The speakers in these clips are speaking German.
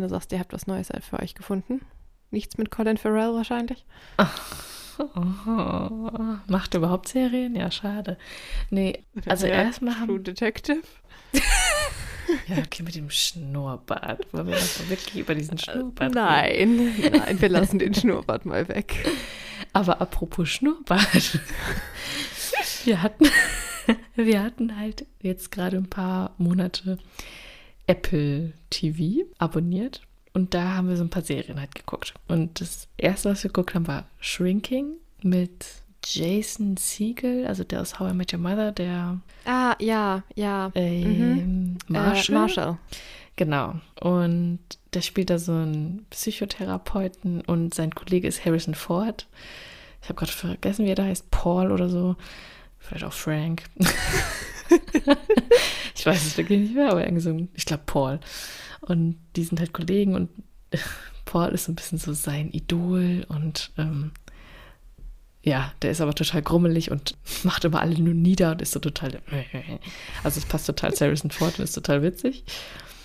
wenn du sagst, ihr habt was Neues für euch gefunden? Nichts mit Colin Farrell wahrscheinlich? Oh, macht er überhaupt Serien? Ja, schade. Nee, also Ja, erstmal True haben Detective. Ja, okay, mit dem Schnurrbart. Wollen wir das wirklich über diesen Schnurrbart reden? Nein, nein, wir lassen den Schnurrbart mal weg. Aber apropos Schnurrbart. Wir hatten, wir hatten halt jetzt gerade ein paar Monate Apple TV abonniert. Und da haben wir so ein paar Serien halt geguckt. Und das erste, was wir geguckt haben, war Shrinking mit Jason Siegel, also der aus How I Met Your Mother, der Ah, ja, ja. ähm, Marshall. Äh, Marshall. Genau. Und der spielt da so einen Psychotherapeuten und sein Kollege ist Harrison Ford. Ich habe gerade vergessen, wie er da heißt. Paul oder so. Vielleicht auch Frank. ich weiß es wirklich nicht mehr, aber so ein, ich glaube Paul. Und die sind halt Kollegen und Paul ist so ein bisschen so sein Idol und ähm, ja, der ist aber total grummelig und macht immer alle nur nieder und ist so total. Also es passt total Harrison Ford und ist total witzig.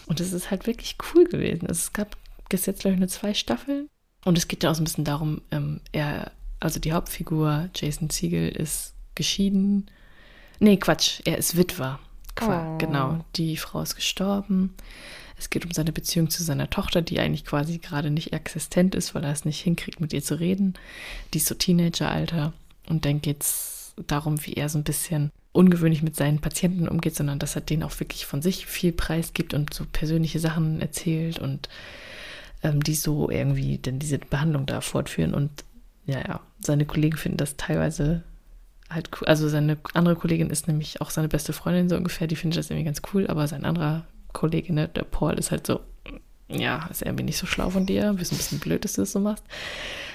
Und es ist halt wirklich cool gewesen. Es gab bis jetzt, glaube ich, nur zwei Staffeln. Und es geht ja auch so ein bisschen darum, ähm, er, also die Hauptfigur, Jason Siegel, ist geschieden. Nee, Quatsch, er ist Witwer. Qua Oh. Genau, die Frau ist gestorben. Es geht um seine Beziehung zu seiner Tochter, die eigentlich quasi gerade nicht existent ist, weil er es nicht hinkriegt, mit ihr zu reden. Die ist so Teenageralter. Und dann geht es darum, wie er so ein bisschen ungewöhnlich mit seinen Patienten umgeht, sondern dass er denen auch wirklich von sich viel Preis gibt und so persönliche Sachen erzählt und ähm, die so irgendwie dann diese Behandlung da fortführen. Und ja, ja, seine Kollegen finden das teilweise halt cool. Also seine andere Kollegin ist nämlich auch seine beste Freundin so ungefähr, die findet das irgendwie ganz cool, aber sein anderer Kollege, ne, der Paul, ist halt so, ja, ist irgendwie nicht so schlau von dir, bist ein bisschen blöd, dass du das so machst.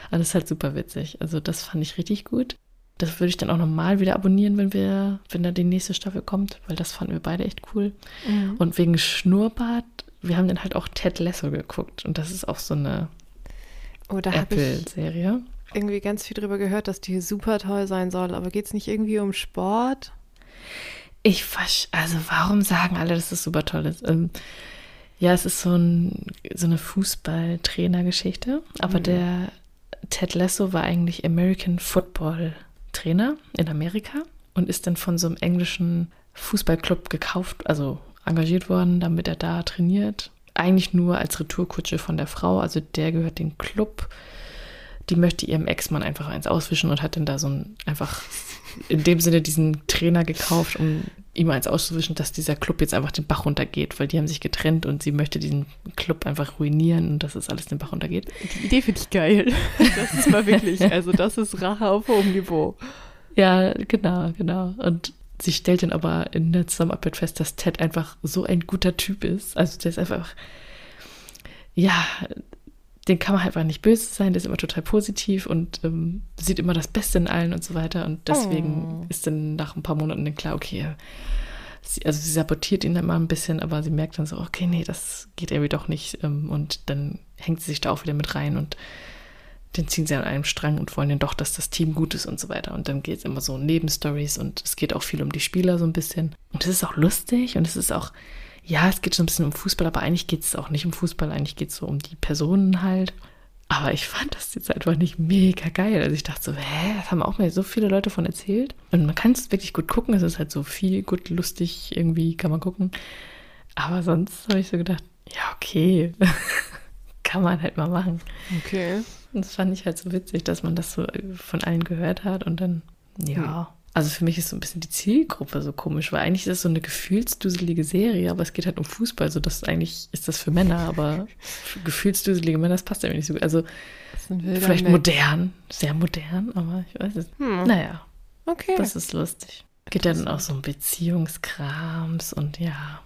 Aber das ist halt super witzig. Also das fand ich richtig gut. Das würde ich dann auch nochmal wieder abonnieren, wenn wir, wenn da die nächste Staffel kommt, weil das fanden wir beide echt cool. Mhm. Und wegen Schnurrbart, wir haben dann halt auch Ted Lasso geguckt und das ist auch so eine Oh, Apple-Serie. Irgendwie ganz viel drüber gehört, dass die super toll sein soll. Aber geht es nicht irgendwie um Sport? Ich also warum sagen alle, dass das super toll ist? Ähm, ja, es ist so, ein, so eine Fußball-Trainer-Geschichte, aber Mhm. der Ted Lasso war eigentlich American Football Trainer in Amerika und ist dann von so einem englischen Fußballclub gekauft, also engagiert worden, damit er da trainiert. Eigentlich nur als Retourkutsche von der Frau, also der gehört dem Club. Die möchte ihrem Ex-Mann einfach eins auswischen und hat dann da so ein einfach in dem Sinne diesen Trainer gekauft, um ihm eins auszuwischen, dass dieser Club jetzt einfach den Bach runtergeht, weil die haben sich getrennt und sie möchte diesen Club einfach ruinieren und dass es alles den Bach runtergeht. Die Idee finde ich geil. Das ist mal wirklich, also das ist Rache auf hohem Niveau. Ja, genau, genau. Und sie stellt dann aber in der Zusammenarbeit fest, dass Ted einfach so ein guter Typ ist. Also der ist einfach, ja, den kann man halt einfach nicht böse sein, der ist immer total positiv und ähm, sieht immer das Beste in allen und so weiter. Und deswegen Oh. ist dann nach ein paar Monaten dann klar, okay, sie, also sie sabotiert ihn dann mal ein bisschen, aber sie merkt dann so, okay, nee, das geht irgendwie doch nicht. Ähm, und dann hängt sie sich da auch wieder mit rein und dann ziehen sie an einem Strang und wollen dann doch, dass das Team gut ist und so weiter. Und dann geht es immer so um Nebenstories und es geht auch viel um die Spieler so ein bisschen. Und es ist auch lustig und es ist auch, ja, es geht schon ein bisschen um Fußball, aber eigentlich geht es auch nicht um Fußball, eigentlich geht es so um die Personen halt. Aber ich fand das jetzt einfach nicht mega geil. Also ich dachte so, hä, das haben auch mir so viele Leute von erzählt. Und man kann es wirklich gut gucken. Es ist halt so viel gut, lustig, irgendwie kann man gucken. Aber sonst habe ich so gedacht, ja, okay. kann man halt mal machen. Okay. Und Das fand ich halt so witzig, dass man das so von allen gehört hat und dann, ja. Also für mich ist so ein bisschen die Zielgruppe so komisch, weil eigentlich ist es so eine gefühlsduselige Serie, aber es geht halt um Fußball, so dass eigentlich ist das für Männer, aber für gefühlsduselige Männer, das passt ja nicht so gut. Also Das vielleicht Mix. modern, sehr modern, aber ich weiß es. Hm. Naja, Okay. das ist lustig. Geht ja dann auch so um Beziehungskrams und ja,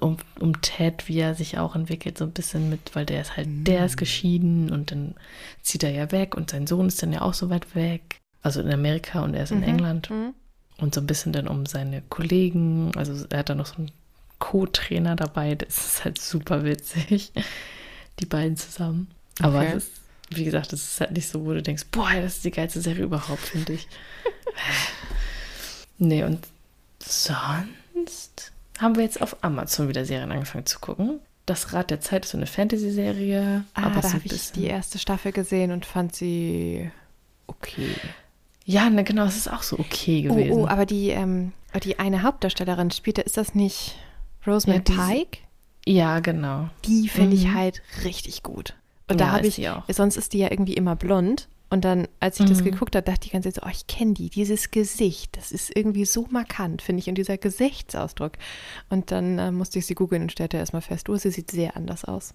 um, um Ted, wie er sich auch entwickelt, so ein bisschen mit, weil der ist halt, der ist geschieden und dann zieht er ja weg und sein Sohn ist dann ja auch so weit weg. Also in Amerika und er ist in Mhm. England. Mhm. Und so ein bisschen dann um seine Kollegen. Also er hat dann noch so einen Co-Trainer dabei. Das ist halt super witzig. Die beiden zusammen. Aber Okay. es ist, wie gesagt, es ist halt nicht so, wo du denkst, boah, das ist die geilste Serie überhaupt, finde ich. nee, und sonst haben wir jetzt auf Amazon wieder Serien angefangen zu gucken. Das Rad der Zeit ist so eine Fantasy-Serie. Ah, aber da so habe ich die erste Staffel gesehen und fand sie okay. Ja, ne, genau, es ist auch so okay Oh, gewesen. oh, aber die, ähm, die eine Hauptdarstellerin spielt, ist das nicht Rosamund Ja, Pike? ja, genau. Die finde ich Mhm. halt richtig gut. Und da Ja, habe ist ich, sie auch. sonst ist die ja irgendwie immer blond. Und dann, als ich das Mhm. geguckt habe, dachte ich Zeit so, oh, ich kenne die, dieses Gesicht, das ist irgendwie so markant, finde ich, und dieser Gesichtsausdruck. Und dann äh, musste ich sie googeln und stellte erstmal fest, oh, sie sieht sehr anders aus.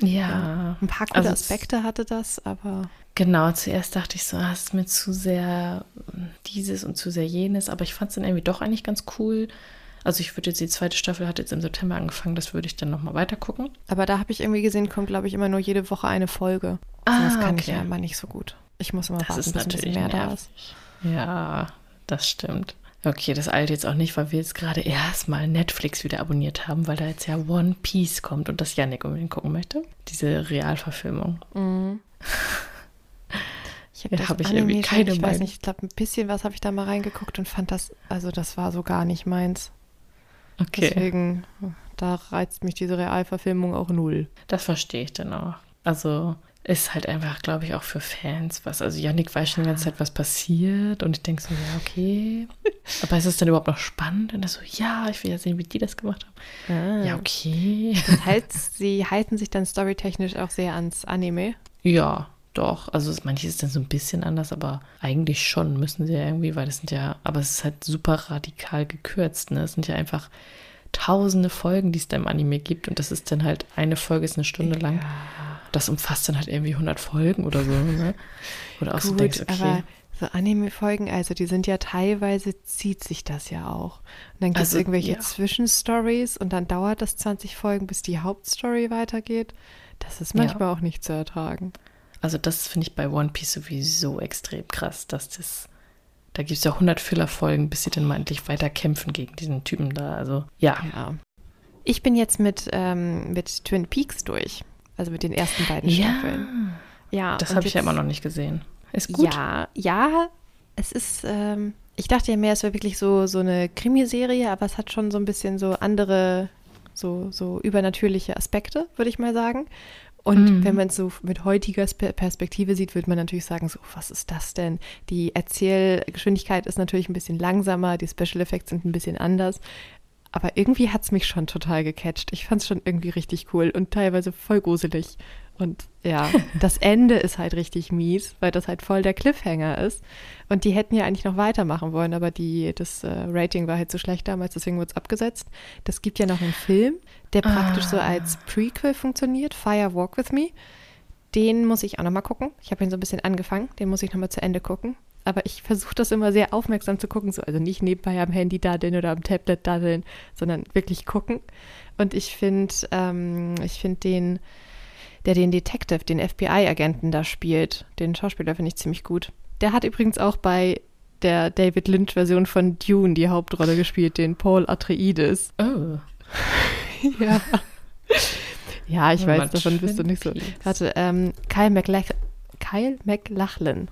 Ja. Ein paar gute Also Aspekte hatte das, aber Genau, zuerst dachte ich so, ah, es ist mir zu sehr ähm, dieses und zu sehr jenes, aber ich fand es dann irgendwie doch eigentlich ganz cool. Also ich würde jetzt, die zweite Staffel hat jetzt im September angefangen, das würde ich dann nochmal weiter gucken. Aber da habe ich irgendwie gesehen, kommt, glaube ich, immer nur jede Woche eine Folge. Ah, das kann ich okay. ja immer nicht so gut. Ich muss immer Das warten, ist bis ein bisschen natürlich mehr da nervig. ist. Ja, das stimmt. Okay, das eilt jetzt auch nicht, weil wir jetzt gerade erstmal Netflix wieder abonniert haben, weil da jetzt ja One Piece kommt und das Yannick unbedingt gucken möchte. Diese Realverfilmung. Mhm. Ich habe Ja, hab ich irgendwie keine Ich weiß nicht, ich glaube, ein bisschen was habe ich da mal reingeguckt und fand das, also das war so gar nicht meins. Okay, Deswegen, da reizt mich diese Realverfilmung auch null. das verstehe ich dann auch. Also ist halt einfach, glaube ich, auch für Fans was. Also Yannick weiß schon die ganze Zeit, was passiert und ich denke so, ja, okay. Aber ist es dann überhaupt noch spannend? Und er so, ja, ich will ja sehen, wie die das gemacht haben. Ja, okay. Das heißt, sie halten sich dann storytechnisch auch sehr ans Anime. Ja, doch. Also es- manches ist dann so ein bisschen anders, aber eigentlich schon müssen sie ja irgendwie, weil das sind ja, aber es ist halt super radikal gekürzt. Ne? Es sind ja einfach tausende Folgen, die es da im Anime gibt und das ist dann halt, eine Folge ist eine Stunde lang. Das umfasst dann halt irgendwie 100 Folgen oder so. Ne? Oder auch so Gut, denkst, okay. aber so Anime-Folgen, also die sind ja teilweise, zieht sich das ja auch. Und dann gibt es Also, irgendwelche ja. Zwischenstories und dann dauert das 20 Folgen, bis die Hauptstory weitergeht. Das ist Ja. manchmal auch nicht zu ertragen. Also das finde ich bei One Piece sowieso extrem krass, dass das, da gibt es ja 100 Filler-Folgen, bis sie dann mal endlich weiter kämpfen gegen diesen Typen da. Also ja, Ja. Ich bin jetzt mit, ähm, mit Twin Peaks durch. Also mit den ersten beiden Staffeln. Ja, das habe ich ja immer noch nicht gesehen. Ist gut. Ja, ja, es ist, ähm, ich dachte ja mehr, es wäre wirklich so, so eine Krimiserie, aber es hat schon so ein bisschen so andere, so, so übernatürliche Aspekte, würde ich mal sagen. Und Mhm. wenn man es so mit heutiger Spe- Perspektive sieht, würde man natürlich sagen, so, was ist das denn? Die Erzählgeschwindigkeit ist natürlich ein bisschen langsamer, die Special Effects sind ein bisschen anders. Aber irgendwie hat es mich schon total gecatcht. Ich fand es schon irgendwie richtig cool und teilweise voll gruselig. Und ja, das Ende ist halt richtig mies, weil das halt voll der Cliffhanger ist. Und die hätten ja eigentlich noch weitermachen wollen, aber die, das äh, Rating war halt so schlecht damals, deswegen wurde es abgesetzt. Das gibt ja noch einen Film, der praktisch so Ah. als Prequel funktioniert, Fire Walk With Me. Den muss ich auch nochmal gucken. Ich habe ihn so ein bisschen angefangen, den muss ich nochmal zu Ende gucken. Aber ich versuche das immer sehr aufmerksam zu gucken, so, also nicht nebenbei am Handy daddeln oder am Tablet daddeln, sondern wirklich gucken. Und ich finde, ähm, ich finde den, der den Detective, den FBI-Agenten da spielt, den Schauspieler finde ich ziemlich gut. Der hat übrigens auch bei der David Lynch-Version von Dune die Hauptrolle gespielt, den Paul Atreides. Oh. Ja. Ja, ich Ja, weiß, davon bist du nicht so. Warte, ähm, Kyle, McLach Kyle McLachlan.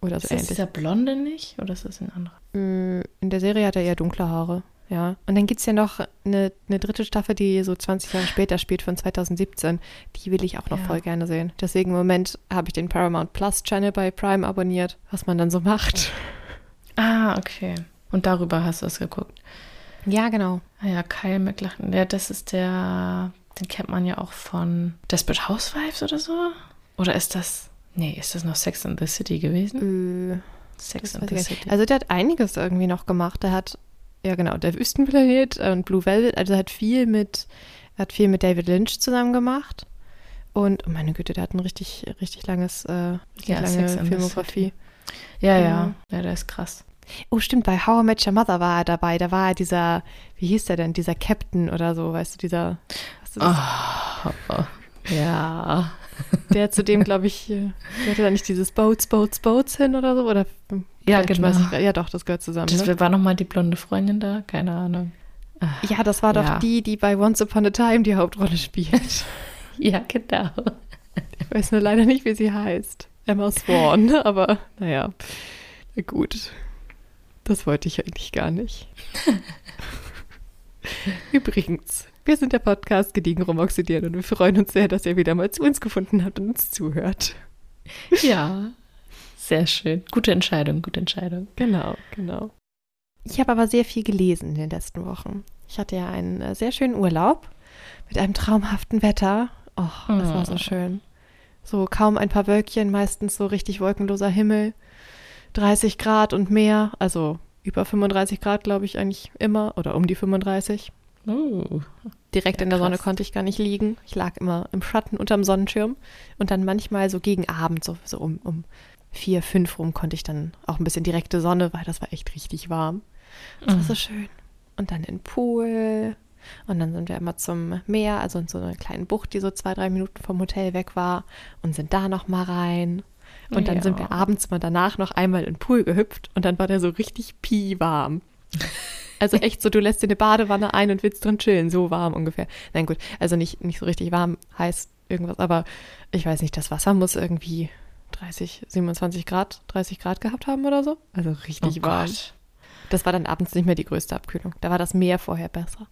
Oder so Ist das ähnlich. dieser Blonde nicht oder ist das ein anderer? Mm, In der Serie hat er eher dunkle Haare. Ja. Und dann gibt es ja noch eine, eine dritte Staffel, die so 20 Jahre später spielt, von 2017. Die will ich auch noch Ja. voll gerne sehen. Deswegen im Moment habe ich den Paramount Plus Channel bei Prime abonniert, was man dann so macht. Ah, okay. Und darüber hast du es geguckt. Ja, genau. Ah ja, Kyle McLachlan. Ja, das ist der, den kennt man ja auch von Desperate Housewives oder so. Oder ist das, nee, ist das noch Sex and the City gewesen? Äh, Sex weiß the. City. also der hat einiges irgendwie noch gemacht. Der hat, ja genau, der Wüstenplanet und Blue Velvet, also er hat viel mit, er hat viel mit David Lynch zusammen gemacht. Und, oh meine Güte, der hat ein richtig, richtig langes, äh, richtig Ja, lange Filmografie. ja, ja, ja. der ist krass. Oh, stimmt, bei How I Met Your Mother war er dabei. Da war er dieser, wie hieß der denn, dieser Captain oder so, weißt du, dieser, du, Oh, ja. Der zu dem, glaube ich, äh, der hatte da nicht dieses Boats, Boats, Boats hin oder so, oder? Ja, genau. ich ja, doch, das gehört zusammen. Das ne? war nochmal die blonde Freundin da? Keine Ahnung. Ah, Ja, das war doch Ja. die, die bei Once Upon a Time die Hauptrolle spielt. Ja, genau. Ich weiß nur leider nicht, wie sie heißt. Emma Swan, aber naja, na gut. Das wollte ich eigentlich gar nicht. Übrigens, wir sind der Podcast Gediegen Rumoxidieren und wir freuen uns sehr, dass ihr wieder mal zu uns gefunden habt und uns zuhört. Ja, sehr schön. Gute Entscheidung, gute Entscheidung. Genau, genau. Ich habe aber sehr viel gelesen in den letzten Wochen. Ich hatte ja einen äh, sehr schönen Urlaub mit einem traumhaften Wetter. Oh, das war so Oh. schön. So kaum ein paar Wölkchen, meistens so richtig wolkenloser Himmel. 30 Grad und mehr, also über 35 Grad, glaube ich, eigentlich immer oder um die 35. Oh, Direkt Ja, in der Sonne krass. konnte ich gar nicht liegen. Ich lag immer im Schatten unterm Sonnenschirm und dann manchmal so gegen Abend, so, so um, um vier, fünf rum, konnte ich dann auch ein bisschen direkte Sonne, weil das war echt richtig warm. Das war so schön. Und dann in den Pool. Und dann sind wir immer zum Meer, also in so einer kleinen Bucht, die so zwei, drei Minuten vom Hotel weg war. Und sind da noch mal rein. Und dann Ja. sind wir abends mal danach noch einmal in den Pool gehüpft. Und dann war der so richtig warm. Also echt so, du lässt dir eine Badewanne ein und willst drin chillen. So warm ungefähr. Nein, gut, also nicht, nicht so richtig warm, heiß irgendwas. Aber ich weiß nicht, das Wasser muss irgendwie 30, 27 Grad, 30 Grad gehabt haben oder so. Also richtig oh warm. Gott. Das war dann abends nicht mehr die größte Abkühlung. Da war das Meer vorher besser.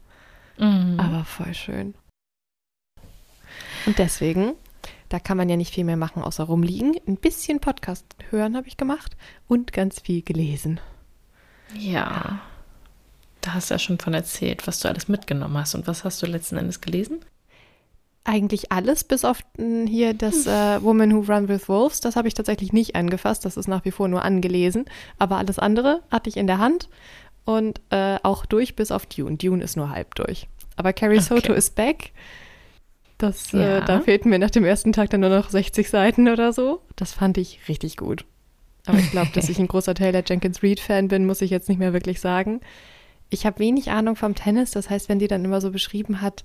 Mhm. Aber voll schön. Und deswegen, da kann man ja nicht viel mehr machen, außer rumliegen. Ein bisschen Podcast hören habe ich gemacht und ganz viel gelesen. Ja. Da hast du ja schon von erzählt, was du alles mitgenommen hast. Und was hast du letzten Endes gelesen? Eigentlich alles, bis auf mm, hier das äh, Woman Who Run with Wolves. Das habe ich tatsächlich nicht angefasst. Das ist nach wie vor nur angelesen. Aber alles andere hatte ich in der Hand und äh, auch durch, bis auf Dune. Dune ist nur halb durch. Aber Carrie Soto Okay. ist back. Das, Ja. äh, da fehlten mir nach dem ersten Tag dann nur noch 60 Seiten oder so. Das fand ich richtig gut. Aber ich glaube, dass ich ein großer Taylor Jenkins Reid-Fan bin, muss ich jetzt nicht mehr wirklich sagen. Ich habe wenig Ahnung vom Tennis. Das heißt, wenn die dann immer so beschrieben hat,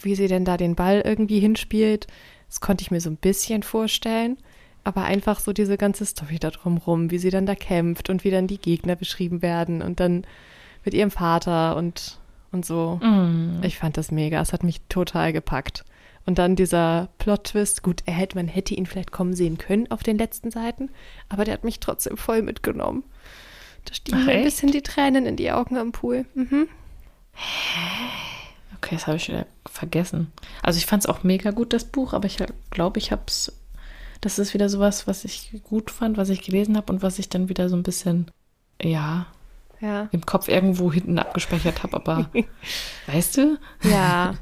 wie sie denn da den Ball irgendwie hinspielt, das konnte ich mir so ein bisschen vorstellen. Aber einfach so diese ganze Story da drumrum, wie sie dann da kämpft und wie dann die Gegner beschrieben werden und dann mit ihrem Vater und, und so. Mhm. Ich fand das mega. Es hat mich total gepackt. Und dann dieser Plot-Twist. Gut, er hätte, man hätte ihn vielleicht kommen sehen können auf den letzten Seiten, aber der hat mich trotzdem voll mitgenommen. Da stiegen mir ein bisschen die Tränen in die Augen am Pool. Mhm. Okay, das habe ich wieder vergessen. Also ich fand es auch mega gut, das Buch, aber ich glaube, ich habe es. Das ist wieder sowas, was ich gut fand, was ich gelesen habe und was ich dann wieder so ein bisschen, ja, Ja. im Kopf irgendwo hinten abgespeichert habe. Aber weißt du? Ja.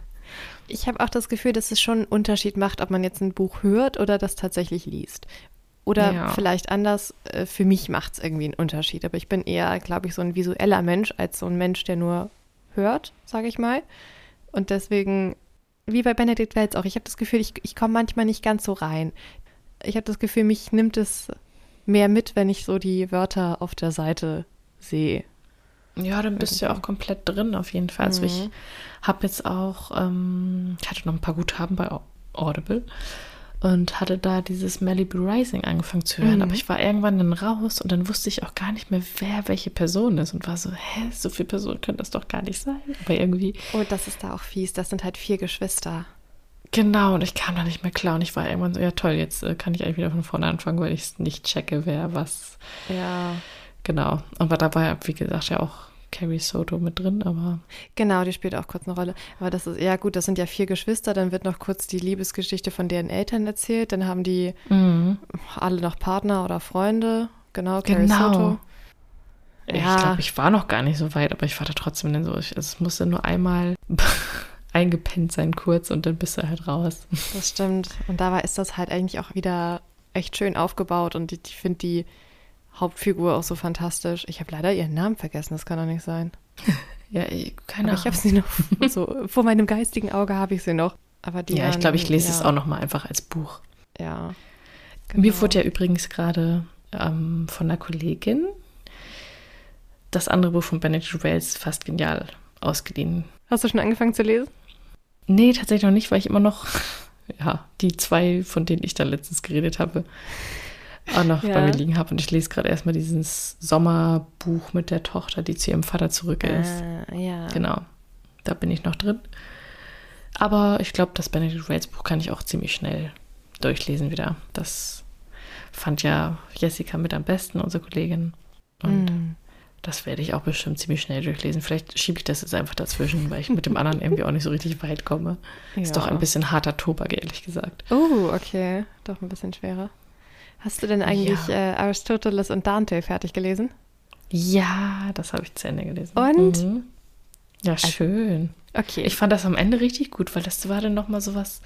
Ich habe auch das Gefühl, dass es schon einen Unterschied macht, ob man jetzt ein Buch hört oder das tatsächlich liest. Oder Ja. vielleicht anders, äh, für mich macht es irgendwie einen Unterschied. Aber ich bin eher, glaube ich, so ein visueller Mensch als so ein Mensch, der nur hört, sage ich mal. Und deswegen, wie bei Benedikt Welz auch, ich habe das Gefühl, ich, ich komme manchmal nicht ganz so rein. Ich habe das Gefühl, mich nimmt es mehr mit, wenn ich so die Wörter auf der Seite sehe. Ja, dann bist du ja auch komplett drin auf jeden Fall. Also ich habe jetzt auch, ähm, ich hatte noch ein paar Guthaben bei Au- Audible und hatte da dieses Malibu Rising angefangen zu hören. Mhm. Aber ich war irgendwann dann raus und dann wusste ich auch gar nicht mehr, wer welche Person ist und war so, hä, so viele Personen können das doch gar nicht sein. Aber irgendwie, Oh, das ist da auch fies. Das sind halt vier Geschwister. genau, und ich kam da nicht mehr klar und ich war irgendwann so, ja toll, jetzt äh, kann ich eigentlich wieder von vorne anfangen, weil ich es nicht checke, wer was. Ja. Genau. Da war ja, wie gesagt, ja auch Carrie Soto mit drin, aber Genau, die spielt auch kurz eine Rolle. Aber das ist, ja gut, das sind ja vier Geschwister, dann wird noch kurz die Liebesgeschichte von deren Eltern erzählt, dann haben die alle noch Partner oder Freunde. Genau, Carrie Genau. Soto. Ich Ja. glaube, ich war noch gar nicht so weit, aber ich war da trotzdem dann so. Ich, es musste nur einmal eingepennt sein kurz und dann bist du halt raus. Das stimmt. Und dabei ist das halt eigentlich auch wieder echt schön aufgebaut und ich, ich finde die Hauptfigur auch so fantastisch. Ich habe leider ihren Namen vergessen, das kann doch nicht sein. Ja, ich- keine Aber ich Ahnung. habe sie noch so, vor meinem geistigen Auge habe ich sie noch. Aber die Ja, ich glaube, ich lese ja, es auch noch mal einfach als Buch. Ja. Mir genau. wurde ja übrigens gerade ähm, von einer Kollegin das andere Buch von Benedict Wells fast genial ausgeliehen. Hast du schon angefangen zu lesen? Nee, tatsächlich noch nicht, weil ich immer noch, ja, die zwei, von denen ich da letztens geredet habe, auch noch Ja. bei mir liegen habe. Und ich lese gerade erstmal dieses Sommerbuch mit der Tochter, die zu ihrem Vater zurück ist. Ah, ja. Genau, da bin ich noch drin. Aber ich glaube, das Benedict Wells Buch kann ich auch ziemlich schnell durchlesen wieder. Das fand ja Jessica mit am besten, unsere Kollegin. Und Mm. Das werde ich auch bestimmt ziemlich schnell durchlesen. Vielleicht schiebe ich das jetzt einfach dazwischen, weil ich mit dem anderen irgendwie auch nicht so richtig weit komme. Ist doch ein bisschen harter Tobak, ehrlich gesagt. Oh, okay. Doch ein bisschen schwerer. Hast du denn eigentlich Ja. äh, Aristoteles und Dante fertig gelesen? Ja, das habe ich zu Ende gelesen. Und? Mhm. Ja, schön. Okay. Ich fand das am Ende richtig gut, weil das war dann nochmal so was.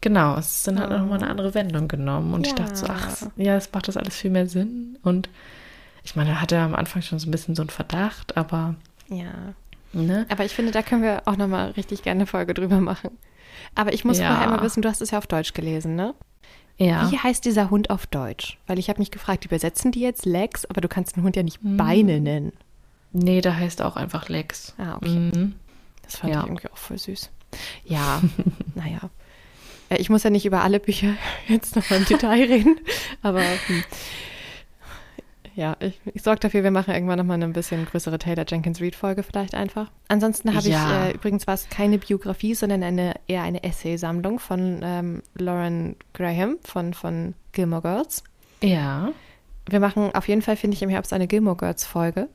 Genau, es dann halt Oh. nochmal eine andere Wendung genommen. Und ich Ja. dachte so, ach, ja, es macht das alles viel mehr Sinn. Und ich meine, er hatte am Anfang schon so ein bisschen so einen Verdacht, aber, ja. ne? Aber ich finde, da können wir auch nochmal richtig gerne eine Folge drüber machen. Aber ich muss Ja. vorher einmal wissen, du hast es ja auf Deutsch gelesen, ne? Ja. Wie heißt dieser Hund auf Deutsch? Weil ich habe mich gefragt, übersetzen die jetzt Legs, aber du kannst den Hund ja nicht Hm. Beine nennen. Nee, da heißt auch einfach Lex. Ah, okay. Mhm. Das fand Ja. ich irgendwie auch voll süß. Ja, naja. Äh, Ich muss ja nicht über alle Bücher jetzt noch im Detail reden, aber hm. Ja, ich, ich sorge dafür, wir machen irgendwann nochmal eine bisschen größere Taylor Jenkins Reid-Folge vielleicht einfach. Ansonsten habe Ja. ich, äh, übrigens war es keine Biografie, sondern eine, eher eine Essaysammlung von ähm, Lauren Graham von, von Gilmore Girls. Ja. Wir machen auf jeden Fall, finde ich, im Herbst eine Gilmore Girls-Folge.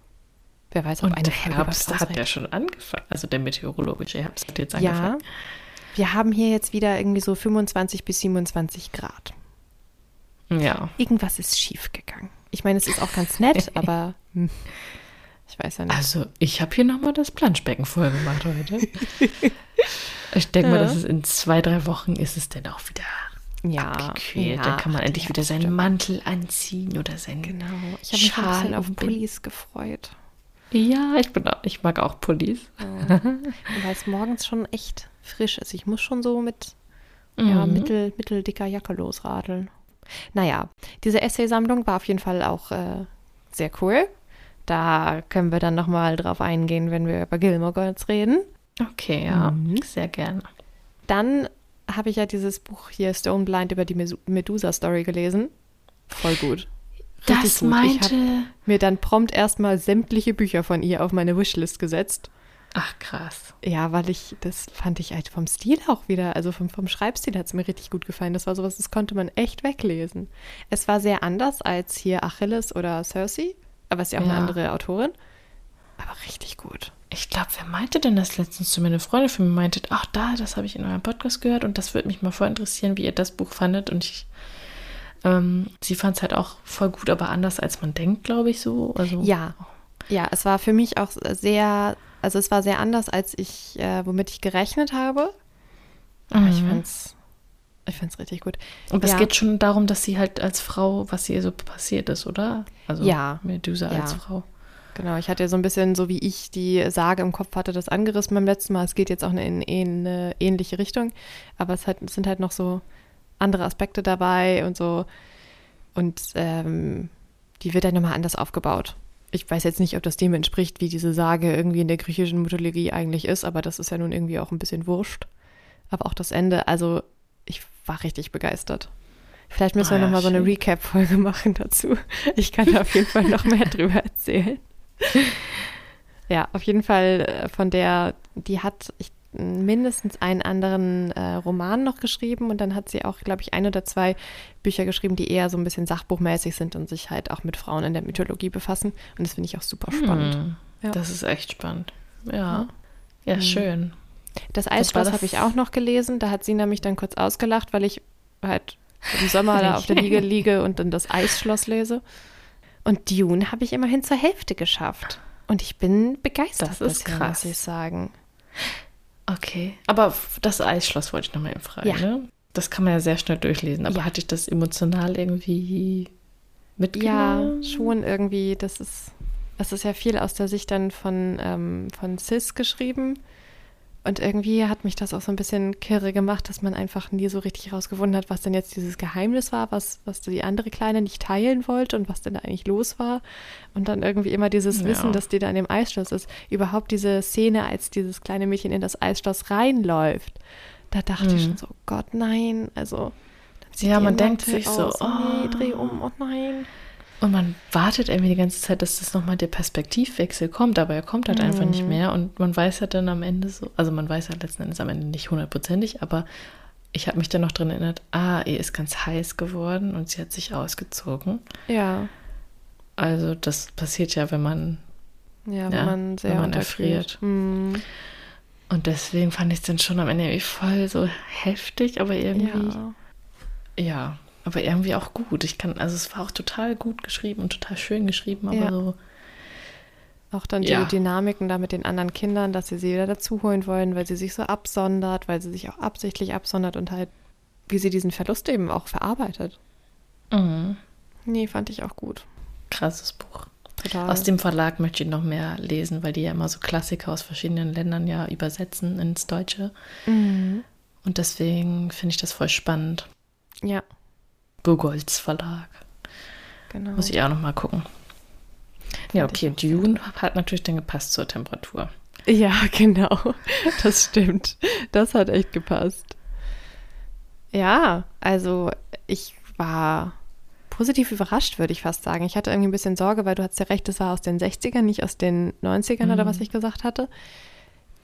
Wer weiß, ob Und eine der Folge Herbst hat ja schon angefangen. Also der meteorologische Herbst hat jetzt Ja, angefangen. wir haben hier jetzt wieder irgendwie so 25 bis 27 Grad. Ja. Irgendwas ist schief gegangen. Ich meine, es ist auch ganz nett, aber hm, ich weiß ja nicht. Also, ich habe hier nochmal das Planschbecken voll gemacht heute. ich denke mal, Ja. dass es in zwei, drei Wochen ist es dann auch wieder ja, abgekühlt. ja, dann kann man endlich ja, wieder seinen stimmt. Mantel anziehen oder seinen. Genau. Ich habe mich ein bisschen Schal auf. Pullis gefreut. Ja, ich, bin auch, ich mag auch Pullis. Ja. Weil es morgens schon echt frisch ist. Ich muss schon so mit ja, Mhm. mittel, mitteldicker Jacke losradeln. Naja, diese Essaysammlung war auf jeden Fall auch äh, sehr cool. Da können wir dann nochmal drauf eingehen, wenn wir über Gilmore Girls reden. Okay, ja, Mhm. sehr gerne. Dann habe ich ja dieses Buch hier Stone Blind über die Medusa-Story gelesen. Voll gut. Richtig Das gut. Ich habe meinte. mir dann prompt erstmal sämtliche Bücher von ihr auf meine Wishlist gesetzt. Ach, krass. Ja, weil ich, das fand ich halt vom Stil auch wieder, also vom, vom Schreibstil hat es mir richtig gut gefallen. Das war sowas, das konnte man echt weglesen. Es war sehr anders als hier Achilles oder Cersei, aber ist ja auch eine Ja. andere Autorin. Aber richtig gut. Ich glaube, wer meinte denn das letztens zu mir? Eine Freundin von mir meinte, ach da, das habe ich in eurem Podcast gehört und das würde mich mal voll interessieren, wie ihr das Buch fandet. Und ich, ähm, sie fand es halt auch voll gut, aber anders als man denkt, glaube ich so. Also, Ja, ja, es war für mich auch sehr, also es war sehr anders, als ich, äh, womit ich gerechnet habe. Aber ich Mhm. fand's, ich fand's richtig gut. Und es ja. geht schon darum, dass sie halt als Frau, was ihr so passiert ist, oder? Also Ja. Medusa Ja. als Frau. Genau, ich hatte so ein bisschen, so wie ich die Sage im Kopf hatte, das angerissen beim letzten Mal. Es geht jetzt auch in, in eine ähnliche Richtung, aber es, hat, es sind halt noch so andere Aspekte dabei und so. Und ähm, die wird dann nochmal anders aufgebaut. Ich weiß jetzt nicht, ob das dem entspricht, wie diese Sage irgendwie in der griechischen Mythologie eigentlich ist, aber das ist ja nun irgendwie auch ein bisschen wurscht. Aber auch das Ende, also ich war richtig begeistert. Vielleicht müssen wir Ah ja, nochmal so eine. Recap-Folge machen dazu. Ich kann da auf jeden Fall noch mehr drüber erzählen. Ja, auf jeden Fall äh, von der, die hat ich, mindestens einen anderen äh, Roman noch geschrieben und dann hat sie auch, glaube ich, ein oder zwei Bücher geschrieben, die eher so ein bisschen sachbuchmäßig sind und sich halt auch mit Frauen in der Mythologie befassen. Und das finde ich auch super spannend. Hm, Ja. Das ist echt spannend. Ja. Ja. Mhm. schön. Das Eisschloss habe ich auch noch gelesen. Da hat sie nämlich dann kurz ausgelacht, weil ich halt im Sommer da auf der Liege liege und dann das Eisschloss lese. Und Dune habe ich immerhin zur Hälfte geschafft. Und ich bin begeistert. Das ist bisher, krass. muss ich sagen. Okay. Aber das Eisschloss wollte ich nochmal eben fragen. Ja. Ne? Das kann man ja sehr schnell durchlesen. Aber Ja. hatte ich das emotional irgendwie Ja, mitgenommen? schon irgendwie. Das ist, das ist ja viel aus der Sicht dann von, ähm, von Sis geschrieben. Und irgendwie hat mich das auch so ein bisschen kirre gemacht, dass man einfach nie so richtig rausgefunden hat, was denn jetzt dieses Geheimnis war, was, was die andere Kleine nicht teilen wollte und was denn da eigentlich los war. Und dann irgendwie immer dieses Ja. Wissen, dass die da in dem Eisschloss ist. Überhaupt diese Szene, als dieses kleine Mädchen in das Eisschloss reinläuft. Da dachte ich Mhm. schon so, oh Gott, nein. Also, Ja, man denkt sich so, aus. nee, oh. dreh um, oh nein. Und man wartet irgendwie die ganze Zeit, dass das nochmal der Perspektivwechsel kommt, aber er kommt halt einfach nicht Mhm. mehr. Und man weiß ja dann am Ende so, also man weiß ja letzten Endes am Ende nicht hundertprozentig, aber ich habe mich dann noch dran erinnert, ah, ihr ist ganz heiß geworden und sie hat sich ausgezogen. Ja, Also das passiert ja, wenn man Ja, wenn Ja, man sehr wenn man erfriert. Mhm. Und deswegen fand ich es dann schon am Ende irgendwie voll so heftig, aber irgendwie, ja. Ja. Aber irgendwie auch gut. Ich kann, also es war auch total gut geschrieben und total schön geschrieben, aber Ja. so, Auch dann die Ja. Dynamiken da mit den anderen Kindern, dass sie sie wieder dazuholen wollen, weil sie sich so absondert, weil sie sich auch absichtlich absondert und halt, wie sie diesen Verlust eben auch verarbeitet. mhm. Nee, fand ich auch gut. krasses Buch. Total. Aus dem Verlag möchte ich noch mehr lesen, weil die ja immer so Klassiker aus verschiedenen Ländern ja übersetzen ins Deutsche. Mhm. Und deswegen finde ich das voll spannend. Ja, Burgolds Verlag. genau. Muss ich auch noch mal gucken. Ja, Fand ich okay, Dune hat natürlich dann gepasst zur Temperatur. Ja, genau. Das stimmt. Das hat echt gepasst. Ja, also ich war positiv überrascht, würde ich fast sagen. Ich hatte irgendwie ein bisschen Sorge, weil du hast ja recht, das war aus den 60ern, nicht aus den 90ern oder Mhm. was ich gesagt hatte.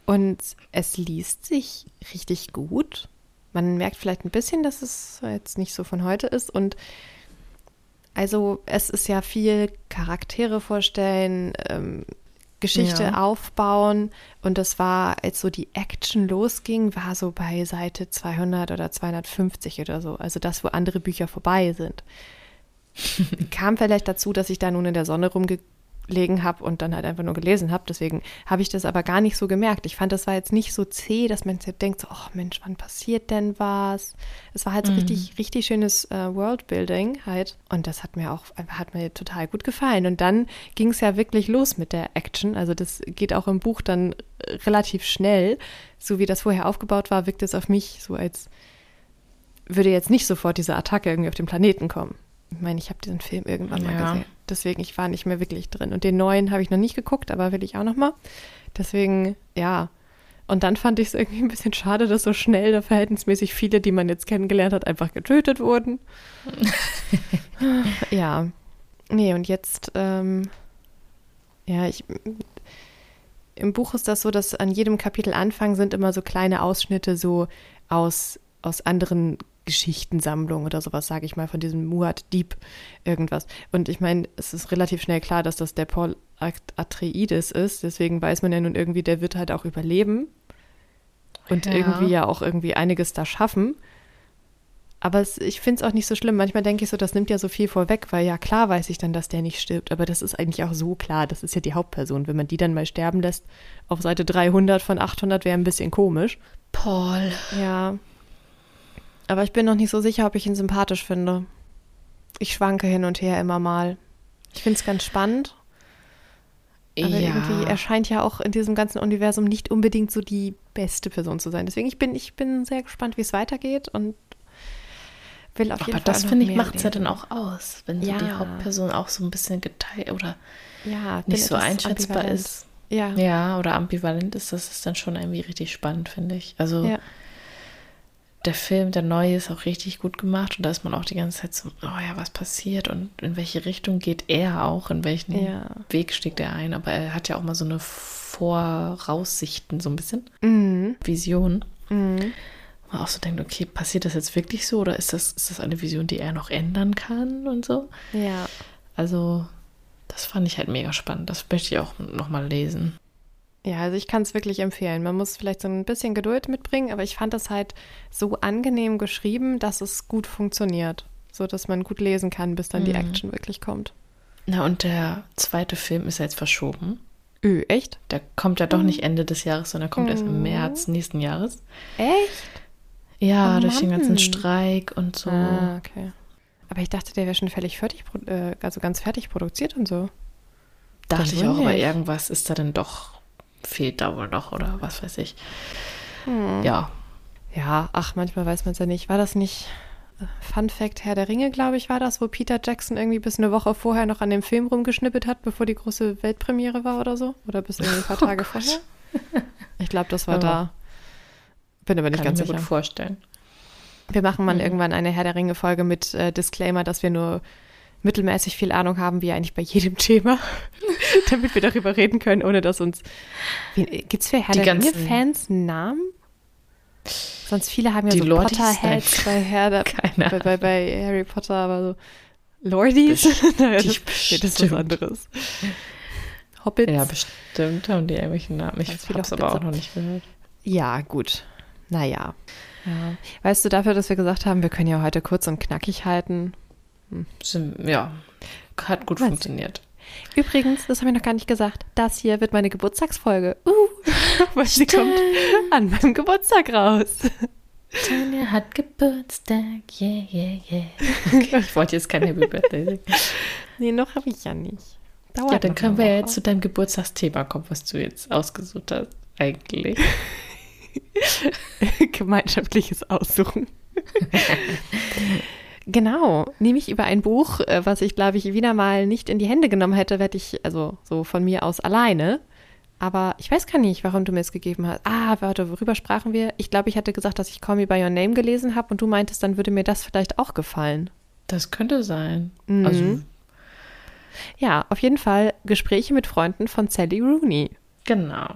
Und es liest sich richtig gut. Man merkt vielleicht ein bisschen, dass es jetzt nicht so von heute ist. Und also es ist ja viel Charaktere vorstellen, ähm, Geschichte Ja. aufbauen. Und das war, als so die Action losging, war so bei Seite 200 oder 250 oder so. Also das, wo andere Bücher vorbei sind. Kam vielleicht dazu, dass ich da nun in der Sonne rumgelegen habe und dann halt einfach nur gelesen habe. Deswegen habe ich das aber gar nicht so gemerkt. Ich fand, das war jetzt nicht so zäh, dass man jetzt denkt, so, oh Mensch, wann passiert denn was? Es war halt so Mhm. richtig, richtig schönes äh, Worldbuilding halt. Und das hat mir auch, hat mir total gut gefallen. Und dann ging es ja wirklich los mit der Action. Also das geht auch im Buch dann relativ schnell. So wie das vorher aufgebaut war, wirkt es auf mich so, als würde jetzt nicht sofort diese Attacke irgendwie auf den Planeten kommen. Ich meine, ich habe diesen Film irgendwann mal Ja. gesehen. Deswegen, ich war nicht mehr wirklich drin. Und den neuen habe ich noch nicht geguckt, aber will ich auch noch mal. Deswegen, ja. Und dann fand ich es irgendwie ein bisschen schade, dass so schnell da verhältnismäßig viele, die man jetzt kennengelernt hat, einfach getötet wurden. ja. Nee, und jetzt, ähm, ja, ich, im Buch ist das so, dass an jedem Kapitel Anfang sind immer so kleine Ausschnitte so aus, aus anderen Geschichtensammlungen oder sowas, sage ich mal, von diesem Muad Dieb irgendwas. Und ich meine, es ist relativ schnell klar, dass das der Paul At- Atreides ist, deswegen weiß man ja nun irgendwie, der wird halt auch überleben und Ja. irgendwie ja auch irgendwie einiges da schaffen. Aber es, ich finde es auch nicht so schlimm. Manchmal denke ich so, das nimmt ja so viel vorweg, weil ja klar weiß ich dann, dass der nicht stirbt. Aber das ist eigentlich auch so klar. Das ist ja die Hauptperson. Wenn man die dann mal sterben lässt, auf Seite 300 von 800 wäre ein bisschen komisch. Paul. Ja. Aber ich bin noch nicht so sicher, ob ich ihn sympathisch finde. Ich schwanke hin und her immer mal. Ich finde es ganz spannend. Aber irgendwie, er scheint ja auch in diesem ganzen Universum nicht unbedingt so die beste Person zu sein. Deswegen, ich bin, ich bin sehr gespannt, wie es weitergeht und will auf jeden Aber Fall. das finde ich macht es ja dann auch aus, wenn so die Ja. Hauptperson auch so ein bisschen geteilt oder ja, nicht so einschätzbar ambivalent. ist. Ja. Ja, oder ambivalent ist, das ist dann schon irgendwie richtig spannend, finde ich. Also Ja. Der Film, der neue, ist auch richtig gut gemacht und da ist man auch die ganze Zeit so, oh ja, was passiert und in welche Richtung geht er auch, in welchen Ja. Weg steckt er ein. Aber er hat ja auch mal so eine Voraussichten, so ein bisschen Mhm. Vision. Mhm. Man auch so denkt, okay, passiert das jetzt wirklich so oder ist das, ist das eine Vision, die er noch ändern kann und so? Ja. Also, das fand ich halt mega spannend. Das möchte ich auch nochmal lesen. Ja, also ich kann es wirklich empfehlen. Man muss vielleicht so ein bisschen Geduld mitbringen, aber ich fand das halt so angenehm geschrieben, dass es gut funktioniert. So dass man gut lesen kann, bis dann die Mhm. Action wirklich kommt. Na, und der zweite Film ist ja jetzt verschoben. Öh, echt? Der kommt ja doch nicht Ende des Jahres, sondern kommt erst im Mhm. März nächsten Jahres. Echt? Ja, Oh durch den ganzen. Streik und so. Ah, okay. Aber ich dachte, der wäre schon völlig fertig, pro- äh, also ganz fertig produziert und so. Dachte Dann ich auch, wohl aber nicht. irgendwas ist da denn doch, fehlt da wohl noch oder was weiß ich. Hm. Ja, Ja, ach, manchmal weiß man es ja nicht. War das nicht äh, Fun Fact Herr der Ringe, glaube ich, war das, wo Peter Jackson irgendwie bis eine Woche vorher noch an dem Film rumgeschnippelt hat, bevor die große Weltpremiere war oder so? Oder bis irgendwie ein paar Oh Tage Gott. vorher? Ich glaube, das war Ja. da. Bin aber nicht kann ganz ich mir sicher. gut vorstellen. Wir machen mal Mhm. irgendwann eine Herr der Ringe-Folge mit äh, Disclaimer, dass wir nur mittelmäßig viel Ahnung haben, wie eigentlich bei jedem Thema, damit wir darüber reden können, ohne dass uns. Gibt es für Herr der Ringe-Fans einen Namen? Sonst viele haben ja Die so? Potterheads bei, Herr der, Keine bei, bei, bei Harry Potter, aber so Lordies? naja, das, nee, das ist was anderes. Hobbits. Ja, bestimmt haben die irgendwelche Namen. Ich habe es aber auch noch nicht gehört. Ja, gut. Naja. Ja. Weißt du, dafür, dass wir gesagt haben, wir können ja heute kurz und knackig halten. Sind- Ja, hat gut Was? funktioniert. Übrigens, das habe ich noch gar nicht gesagt, das hier wird meine Geburtstagsfolge. Uh, weil sie kommt an meinem Geburtstag raus. Tanja hat Geburtstag, yeah, yeah, yeah. Ich wollte jetzt kein Happy Birthday singen. Nee, noch habe ich ja nicht. Dauert Ja, dann können wir Woche. jetzt zu deinem Geburtstagsthema kommen, was du jetzt ausgesucht hast, eigentlich. gemeinschaftliches Aussuchen. Genau, nämlich über ein Buch, äh, was ich, glaube ich, wieder mal nicht in die Hände genommen hätte, werde ich, also so von mir aus alleine. Aber ich weiß gar nicht, warum du mir es gegeben hast. Ah, warte, worüber sprachen wir? Ich glaube, ich hatte gesagt, dass ich Call Me By Your Name gelesen habe und du meintest, dann würde mir das vielleicht auch gefallen. Das könnte sein. Mhm. Also, Ja, auf jeden Fall Gespräche mit Freunden von Sally Rooney. genau.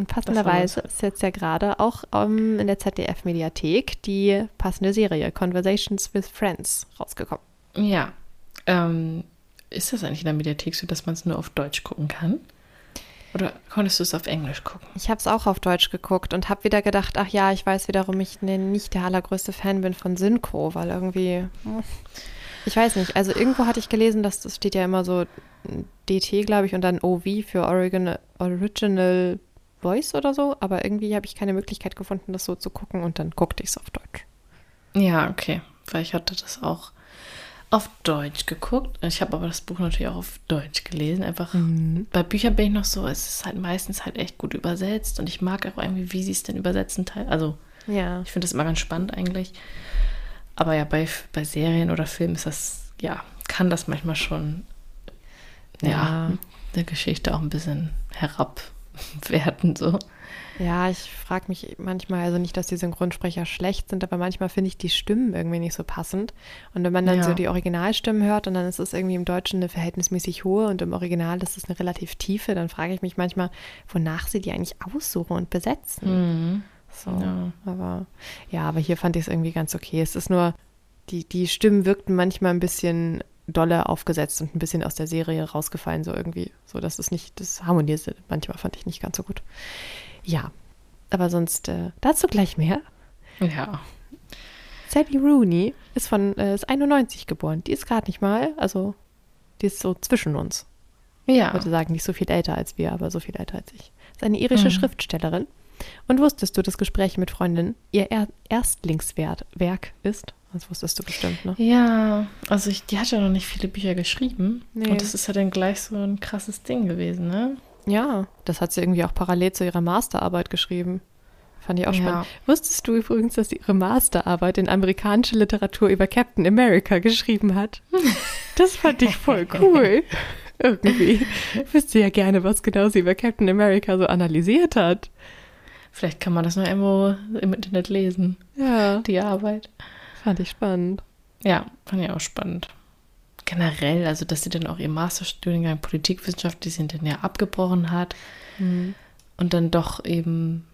Und passenderweise ist jetzt ja gerade auch ähm, in der ZDF-Mediathek die passende Serie Conversations with Friends rausgekommen. Ja. Ähm, ist das eigentlich in der Mediathek so, dass man es nur auf Deutsch gucken kann? Oder konntest du es auf Englisch gucken? Ich habe es auch auf Deutsch geguckt und habe wieder gedacht, ach ja, ich weiß wiederum, ich ne, nicht der allergrößte Fan bin von Synchro, weil irgendwie, hm, ich weiß nicht, also irgendwo hatte ich gelesen, dass das steht ja immer so DT, glaube ich, und dann OV für Original, Original Voice oder so, aber irgendwie habe ich keine Möglichkeit gefunden, das so zu gucken und dann guckte ich es auf Deutsch. Ja, okay. Weil ich hatte das auch auf Deutsch geguckt. Ich habe aber das Buch natürlich auch auf Deutsch gelesen. Einfach bei Büchern bin ich noch so, es ist halt meistens halt echt gut übersetzt und ich mag auch irgendwie, wie sie es denn übersetzen. teil- Also Ja. ich finde das immer ganz spannend eigentlich. Aber ja, bei, bei Serien oder Filmen ist das, ja, kann das manchmal schon, ja, Ja. eine Geschichte auch ein bisschen herabwerten, so. Ja, ich frage mich manchmal, also nicht, dass die Synchronsprecher schlecht sind, aber manchmal finde ich die Stimmen irgendwie nicht so passend. Und wenn man dann Ja. so die Originalstimmen hört und dann ist es irgendwie im Deutschen eine verhältnismäßig hohe und im Original ist es eine relativ tiefe, dann frage ich mich manchmal, wonach sie die eigentlich aussuchen und besetzen. So, Ja. aber ja, aber hier fand ich es irgendwie ganz okay. Es ist nur, die, die Stimmen wirkten manchmal ein bisschen dolle aufgesetzt und ein bisschen aus der Serie rausgefallen, so irgendwie. So, das ist nicht, das harmonierte manchmal fand ich nicht ganz so gut. Ja, aber sonst äh, dazu gleich mehr. Ja. Sally Rooney ist von äh, ist 91 geboren. Die ist gerade nicht mal, also die ist so zwischen uns. Ja. Ich würde sagen, nicht so viel älter als wir, aber so viel älter als ich. Ist eine irische Mhm. Schriftstellerin. Und wusstest du, dass Gespräche mit Freundinnen ihr er Erstlingswerk Werk ist? Das wusstest du bestimmt, ne? Ja, also ich, die hat ja noch nicht viele Bücher geschrieben. Nee. Und das ist ja dann gleich so ein krasses Ding gewesen, ne? Ja, das hat sie irgendwie auch parallel zu ihrer Masterarbeit geschrieben. Fand ich auch Ja. spannend. Wusstest du übrigens, dass sie ihre Masterarbeit in amerikanische Literatur über Captain America geschrieben hat? Das fand ich voll cool. Irgendwie. Ich wüsste ja gerne, was genau sie über Captain America so analysiert hat. Vielleicht kann man das noch irgendwo im Internet lesen, Ja, die Arbeit. Fand ich spannend. Ja, fand ich auch spannend. Generell, also dass sie dann auch ihr Masterstudiengang Politikwissenschaft, die sie dann ja abgebrochen hat Mhm. und dann doch eben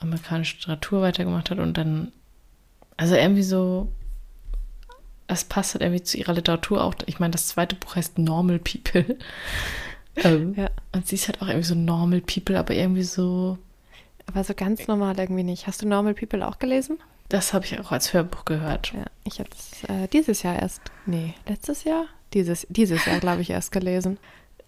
amerikanische Literatur weitergemacht hat und dann, also irgendwie so, es passt halt irgendwie zu ihrer Literatur auch. Ich meine, das zweite Buch heißt Normal People. ähm, Ja. Und sie ist halt auch irgendwie so Normal People, aber irgendwie so, Aber so ganz normal irgendwie nicht. Hast du Normal People auch gelesen? Das habe ich auch als Hörbuch gehört. Ja, ich habe es äh, dieses Jahr erst, nee, letztes Jahr? Dieses, dieses Jahr, glaube ich, erst gelesen.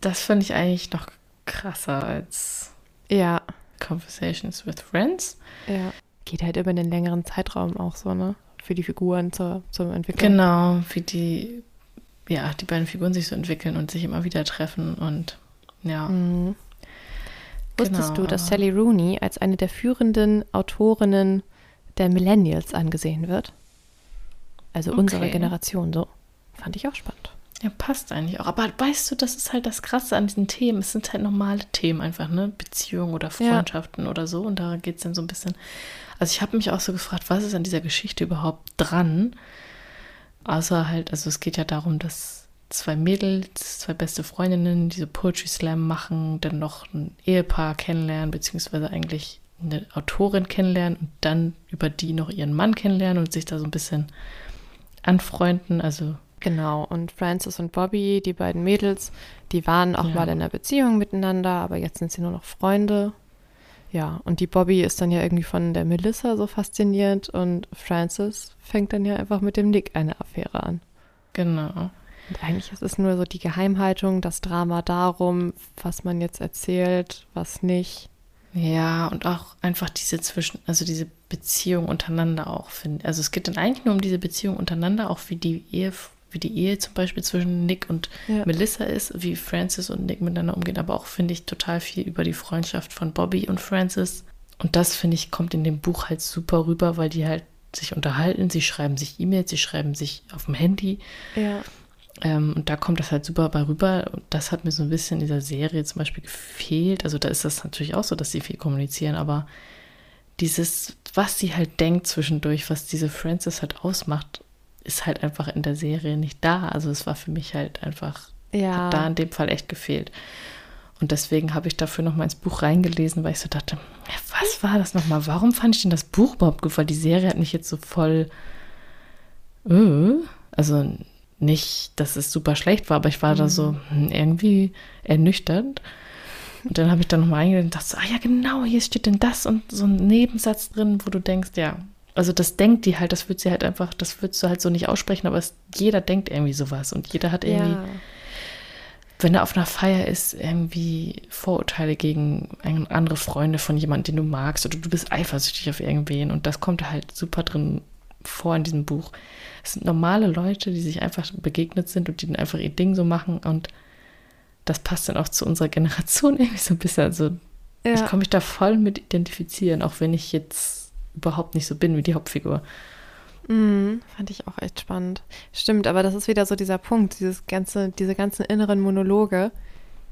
Das finde ich eigentlich noch krasser als Ja, Conversations with Friends. ja. Geht halt über einen längeren Zeitraum auch so, ne? Für die Figuren zur, zur Entwicklung. Genau, wie die, ja, die beiden Figuren sich so entwickeln und sich immer wieder treffen und ja. Mhm. Wusstest Genau. du, dass Sally Rooney als eine der führenden Autorinnen der Millennials angesehen wird? Also unsere Okay. Generation so. Fand ich auch spannend. Ja, passt eigentlich auch. Aber weißt du, das ist halt das Krasse an diesen Themen. Es sind halt normale Themen einfach, ne? Beziehungen oder Freundschaften oder so. Und da geht es dann so ein bisschen. Also ich habe mich auch so gefragt, was ist an dieser Geschichte überhaupt dran? Außer halt, also es geht ja darum, dass zwei Mädels, zwei beste Freundinnen diese Poetry Slam machen, dann noch ein Ehepaar kennenlernen, beziehungsweise eigentlich eine Autorin kennenlernen und dann über die noch ihren Mann kennenlernen und sich da so ein bisschen anfreunden. Also Genau, und Francis und Bobby, die beiden Mädels, die waren auch Ja. mal in einer Beziehung miteinander, aber jetzt sind sie nur noch Freunde. Ja, und die Bobby ist dann ja irgendwie von der Melissa so fasziniert und Francis fängt dann ja einfach mit dem Nick eine Affäre an. Genau. Und eigentlich ist es nur so die Geheimhaltung, das Drama darum, was man jetzt erzählt, was nicht. Ja, und auch einfach diese zwischen, also diese Beziehung untereinander auch finde. Also es geht dann eigentlich nur um diese Beziehung untereinander, auch wie die Ehe, wie die Ehe zum Beispiel zwischen Nick und Ja. Melissa ist, wie Francis und Nick miteinander umgehen, aber auch finde ich total viel über die Freundschaft von Bobby und Francis. Und das finde ich kommt in dem Buch halt super rüber, weil die halt sich unterhalten, sie schreiben sich E-Mails, sie schreiben sich auf dem Handy. Ja. Ähm, und da kommt das halt super bei rüber. Und das hat mir so ein bisschen in dieser Serie zum Beispiel gefehlt. Also da ist das natürlich auch so, dass sie viel kommunizieren, aber dieses, was sie halt denkt zwischendurch, was diese Frances halt ausmacht, ist halt einfach in der Serie nicht da. Also es war für mich halt einfach, Ja. da in dem Fall echt gefehlt. Und deswegen habe ich dafür noch mal ins Buch reingelesen, weil ich so dachte, was war das nochmal? Warum fand ich denn das Buch überhaupt gut? Weil die Serie hat mich jetzt so voll, äh, also nicht, dass es super schlecht war, aber ich war da so hm, irgendwie ernüchternd. Und dann habe ich da nochmal eingelesen und dachte, so, ah ja, genau, hier steht denn das und so ein Nebensatz drin, wo du denkst, ja, also das denkt die halt, das wird sie halt einfach, das würdest du halt so nicht aussprechen, aber es, jeder denkt irgendwie sowas und jeder hat irgendwie, ja. wenn er auf einer Feier ist, irgendwie Vorurteile gegen andere Freunde von jemandem, den du magst oder du bist eifersüchtig auf irgendwen und das kommt halt super drin vor in diesem Buch. Es sind normale Leute, die sich einfach begegnet sind und die dann einfach ihr Ding so machen und das passt dann auch zu unserer Generation irgendwie so ein bisschen. Also ich Ja. kann mich da voll mit identifizieren, auch wenn ich jetzt überhaupt nicht so bin wie die Hauptfigur. Mhm, fand ich auch echt spannend. Stimmt, aber das ist wieder so dieser Punkt, dieses ganze, diese ganzen inneren Monologe,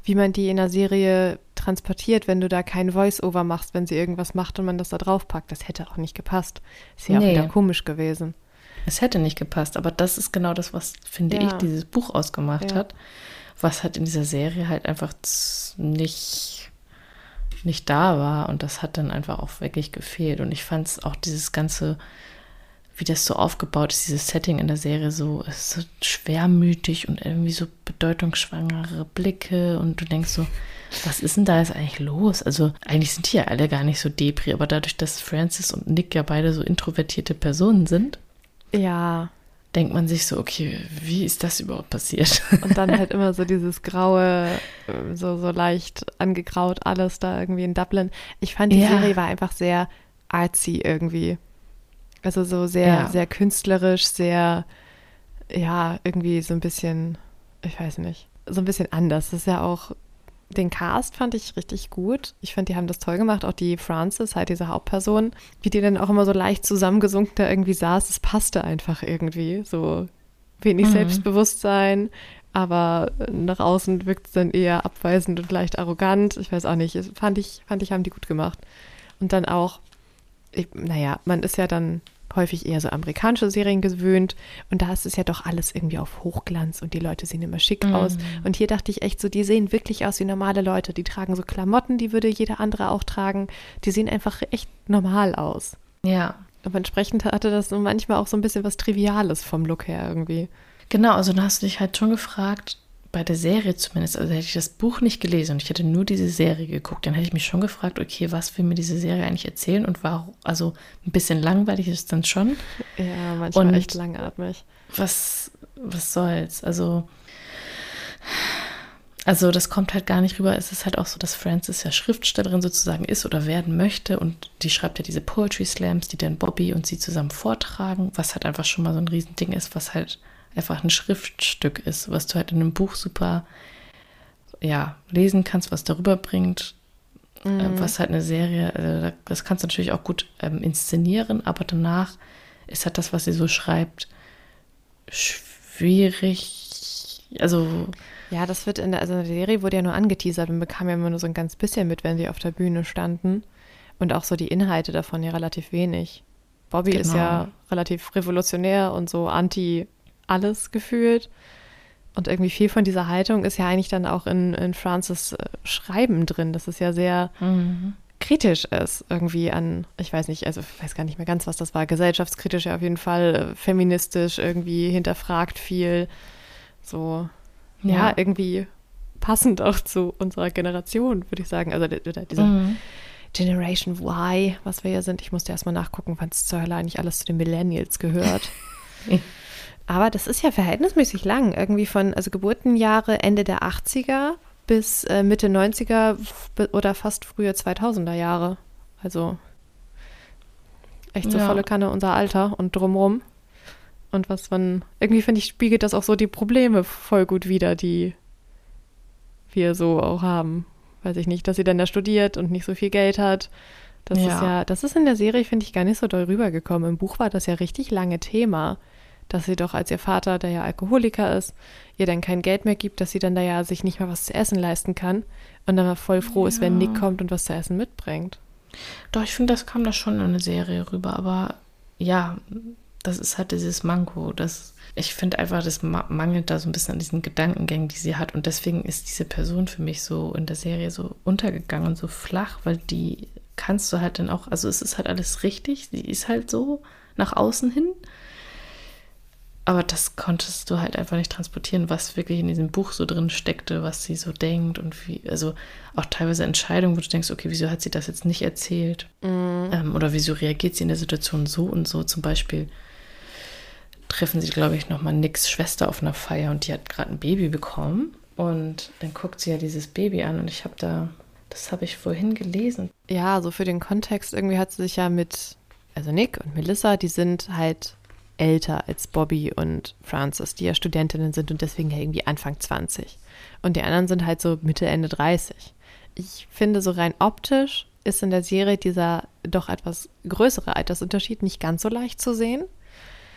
wie man die in der Serie transportiert, wenn du da kein Voice-Over machst, wenn sie irgendwas macht und man das da drauf packt. Das hätte auch nicht gepasst. Ist ja auch Nee. wieder komisch gewesen. Es hätte nicht gepasst, aber das ist genau das, was, finde Ja. ich, dieses Buch ausgemacht Ja. hat, was halt in dieser Serie halt einfach nicht, nicht da war und das hat dann einfach auch wirklich gefehlt und ich fand es auch dieses ganze, wie das so aufgebaut ist, dieses Setting in der Serie so, ist so schwermütig und irgendwie so bedeutungsschwangere Blicke und du denkst so, was ist denn da jetzt eigentlich los? Also eigentlich sind die ja alle gar nicht so depri, aber dadurch, dass Francis und Nick ja beide so introvertierte Personen sind, Ja, denkt man sich so, okay, wie ist das überhaupt passiert? und dann halt immer so dieses graue, äh, so, so leicht angegraut alles da irgendwie in Dublin. Ich fand, die Ja. Serie war einfach sehr artsy irgendwie. Also so sehr, Ja. sehr künstlerisch, sehr, ja, irgendwie so ein bisschen, ich weiß nicht, so ein bisschen anders. Das ist ja auch, den Cast fand ich richtig gut. Ich fand, die haben das toll gemacht. Auch die Frances, halt diese Hauptperson, wie die dann auch immer so leicht zusammengesunken da irgendwie saß, das passte einfach irgendwie. So wenig Mhm. Selbstbewusstsein, aber nach außen wirkt es dann eher abweisend und leicht arrogant. Ich weiß auch nicht. Fand ich, fand ich, haben die gut gemacht. Und dann auch, ich, naja, man ist ja dann häufig eher so amerikanische Serien gewöhnt und da ist es ja doch alles irgendwie auf Hochglanz und die Leute sehen immer schick Mhm. aus. Und hier dachte ich echt so, die sehen wirklich aus wie normale Leute. Die tragen so Klamotten, die würde jeder andere auch tragen. Die sehen einfach echt normal aus. Ja, Aber entsprechend hatte das so manchmal auch so ein bisschen was Triviales vom Look her irgendwie. genau. Also dann hast du dich halt schon gefragt, bei der Serie zumindest, also hätte ich das Buch nicht gelesen und ich hätte nur diese Serie geguckt, dann hätte ich mich schon gefragt, okay, was will mir diese Serie eigentlich erzählen und warum, also ein bisschen langweilig ist es dann schon. Ja, manchmal Und- echt langatmig. was, was soll's? Also, also das kommt halt gar nicht rüber. Es ist halt auch so, dass Frances ja Schriftstellerin sozusagen ist oder werden möchte und die schreibt ja diese Poetry Slams, die dann Bobby und sie zusammen vortragen, was halt einfach schon mal so ein Riesending ist, was halt einfach ein Schriftstück ist, was du halt in einem Buch super ja, lesen kannst, was darüber bringt, Mhm. äh, was halt eine Serie, also da- das kannst du natürlich auch gut ähm, inszenieren, aber danach ist halt das, was sie so schreibt, schwierig. Also, Ja, das wird in der, also in der Serie wurde ja nur angeteasert und bekam ja immer nur so ein ganz bisschen mit, wenn sie auf der Bühne standen. Und auch so die Inhalte davon ja relativ wenig. Bobby ist Genau. ja relativ revolutionär und so anti alles gefühlt. Und irgendwie viel von dieser Haltung ist ja eigentlich dann auch in, in Francis äh, Schreiben drin. Das ist ja sehr, kritisch ist irgendwie an, ich weiß nicht, also ich weiß gar nicht mehr ganz, was das war, gesellschaftskritisch ja auf jeden Fall, äh, feministisch irgendwie hinterfragt viel, so, ja, ja irgendwie passend auch zu unserer Generation, würde ich sagen, also dieser mhm. Generation Y, was wir hier sind. Ich musste erstmal nachgucken, wann es zur Hölle eigentlich alles zu den Millennials gehört. Aber das ist ja verhältnismäßig lang, irgendwie von, also Geburtenjahre Ende der 80er bis äh, Mitte 90er oder fast frühe 2000er Jahre. Also echt so ja. volle Kanne unser Alter und drumrum. Und was man, irgendwie finde ich, spiegelt das auch so die Probleme voll gut wider, die wir so auch haben. Weiß ich nicht, dass sie dann da studiert und nicht so viel Geld hat. Das ja. ist ja, das ist in der Serie, finde ich, gar nicht so doll rübergekommen. Im Buch war das ja richtig lange Thema dass sie doch als ihr Vater, der ja Alkoholiker ist, ihr dann kein Geld mehr gibt, dass sie dann da ja sich nicht mehr was zu essen leisten kann und dann mal voll froh ja. ist, wenn Nick kommt und was zu essen mitbringt. Doch, ich finde, das kam da schon in eine Serie rüber, aber ja, das ist halt dieses Manko. Das, ich finde einfach, das mangelt da so ein bisschen an diesen Gedankengängen, die sie hat. Und deswegen ist diese Person für mich so in der Serie so untergegangen und so flach, weil die kannst du halt dann auch, also es ist halt alles richtig, sie ist halt so nach außen hin. Aber das konntest du halt einfach nicht transportieren, was wirklich in diesem Buch so drin steckte, was sie so denkt und wie, also auch teilweise Entscheidungen, wo du denkst, okay, wieso hat sie das jetzt nicht erzählt? Mhm. Ähm, oder wieso reagiert sie in der Situation so und so? Zum Beispiel treffen sie, glaube ich, nochmal Nicks Schwester auf einer Feier und die hat gerade ein Baby bekommen. Und dann guckt sie ja dieses Baby an und ich habe da, das habe ich vorhin gelesen. Ja, so für den Kontext, irgendwie hat sie sich ja mit, also Nick und Melissa, die sind halt älter als Bobby und Frances, die ja Studentinnen sind und deswegen ja irgendwie Anfang 20. Und die anderen sind halt so Mitte, Ende 30. Ich finde, so rein optisch ist in der Serie dieser doch etwas größere Altersunterschied nicht ganz so leicht zu sehen.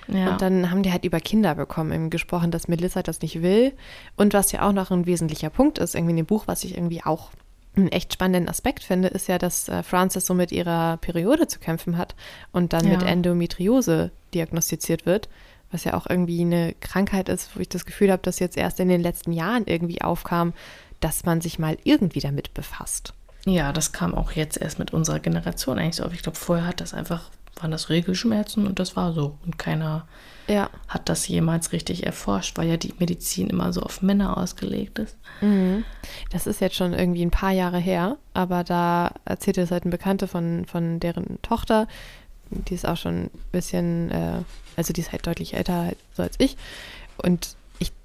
Ja. Und dann haben die halt über Kinder bekommen, eben gesprochen, dass Melissa das nicht will. Und was ja auch noch ein wesentlicher Punkt ist, irgendwie in dem Buch, was ich irgendwie auch einen echt spannenden Aspekt finde, ist ja, dass äh, Frances so mit ihrer Periode zu kämpfen hat und dann ja. mit Endometriose diagnostiziert wird, was ja auch irgendwie eine Krankheit ist, wo ich das Gefühl habe, dass jetzt erst in den letzten Jahren irgendwie aufkam, dass man sich mal irgendwie damit befasst. Ja, das kam auch jetzt erst mit unserer Generation eigentlich so auf. Ich glaube, vorher hat das einfach, waren das Regelschmerzen und das war so. Und keiner ja. hat das jemals richtig erforscht, weil ja die Medizin immer so auf Männer ausgelegt ist. Mhm. Das ist jetzt schon irgendwie ein paar Jahre her, aber da erzählte es halt ein Bekannte von, von deren Tochter, die ist auch schon ein bisschen, äh, also die ist halt deutlich älter so als ich. Und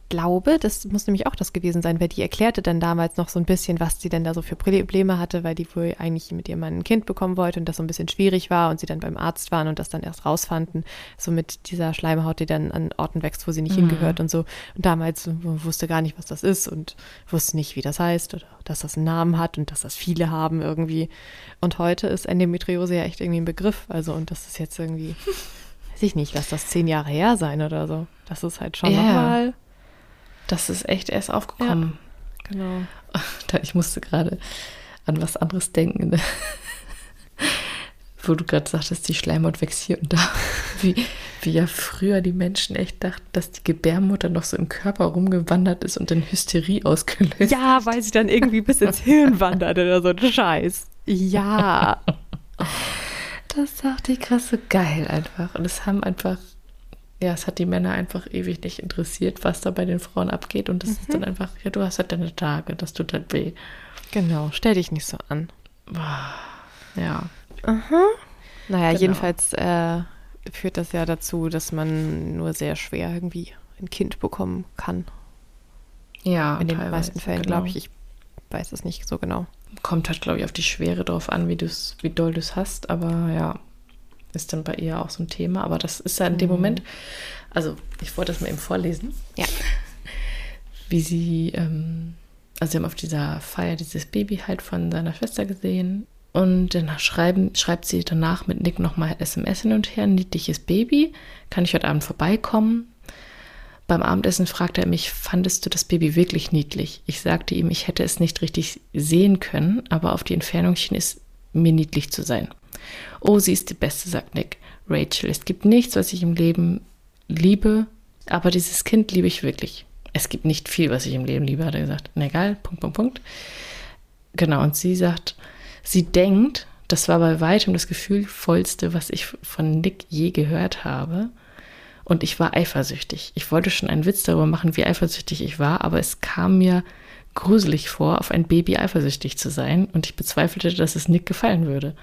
glaube, das muss nämlich auch das gewesen sein, weil die erklärte dann damals noch so ein bisschen, was sie denn da so für Probleme hatte, weil die wohl eigentlich mit ihrem Mann ein Kind bekommen wollte und das so ein bisschen schwierig war und sie dann beim Arzt waren und das dann erst rausfanden, so mit dieser Schleimhaut, die dann an Orten wächst, wo sie nicht mhm. hingehört und so. Und damals wusste gar nicht, was das ist und wusste nicht, wie das heißt oder dass das einen Namen hat und dass das viele haben irgendwie. Und heute ist Endometriose ja echt irgendwie ein Begriff. Also, und das ist jetzt irgendwie, weiß ich nicht, lass das zehn Jahre her sein oder so. Das ist halt schon yeah. nochmal das ist echt erst aufgekommen. Ja, genau. Ich musste gerade an was anderes denken. Ne? Wo du gerade sagtest, die Schleimhaut wächst hier und da. Wie, wie ja früher die Menschen echt dachten, dass die Gebärmutter noch so im Körper rumgewandert ist und dann Hysterie ausgelöst. Ja, weil sie dann irgendwie bis ins Hirn wandert oder so ein Scheiß. Ja. Das sagt die krasse geil einfach. Und es haben einfach ja, es hat die Männer einfach ewig nicht interessiert, was da bei den Frauen abgeht. Und das mhm. ist dann einfach, ja, du hast halt deine Tage, das tut halt weh. Genau, stell dich nicht so an. Ja. Aha. Naja, genau. jedenfalls äh, führt das ja dazu, dass man nur sehr schwer irgendwie ein Kind bekommen kann. Ja, in den meisten Fällen, genau. glaube ich. Ich weiß es nicht so genau. Kommt halt, glaube ich, auf die Schwere drauf an, wie, du's, wie doll du es hast. Aber ja, ist dann bei ihr auch so ein Thema. Aber das ist ja in dem mhm. Moment, also ich wollte das mal eben vorlesen. Ja. Wie sie, ähm, also sie haben auf dieser Feier dieses Baby halt von seiner Schwester gesehen. Und dann schreiben, schreibt sie danach mit Nick nochmal SMS hin und her, niedliches Baby, kann ich heute Abend vorbeikommen? Beim Abendessen fragte er mich, fandest du das Baby wirklich niedlich? Ich sagte ihm, ich hätte es nicht richtig sehen können, aber auf die Entfernung schien es mir niedlich zu sein. Oh, sie ist die Beste, sagt Nick. Rachel, es gibt nichts, was ich im Leben liebe, aber dieses Kind liebe ich wirklich. Es gibt nicht viel, was ich im Leben liebe, hat er gesagt. Na egal, Punkt, Punkt, Punkt. Genau, und sie sagt, sie denkt, das war bei weitem das gefühlvollste, was ich von Nick je gehört habe. Und ich war eifersüchtig. Ich wollte schon einen Witz darüber machen, wie eifersüchtig ich war, aber es kam mir gruselig vor, auf ein Baby eifersüchtig zu sein. Und ich bezweifelte, dass es Nick gefallen würde.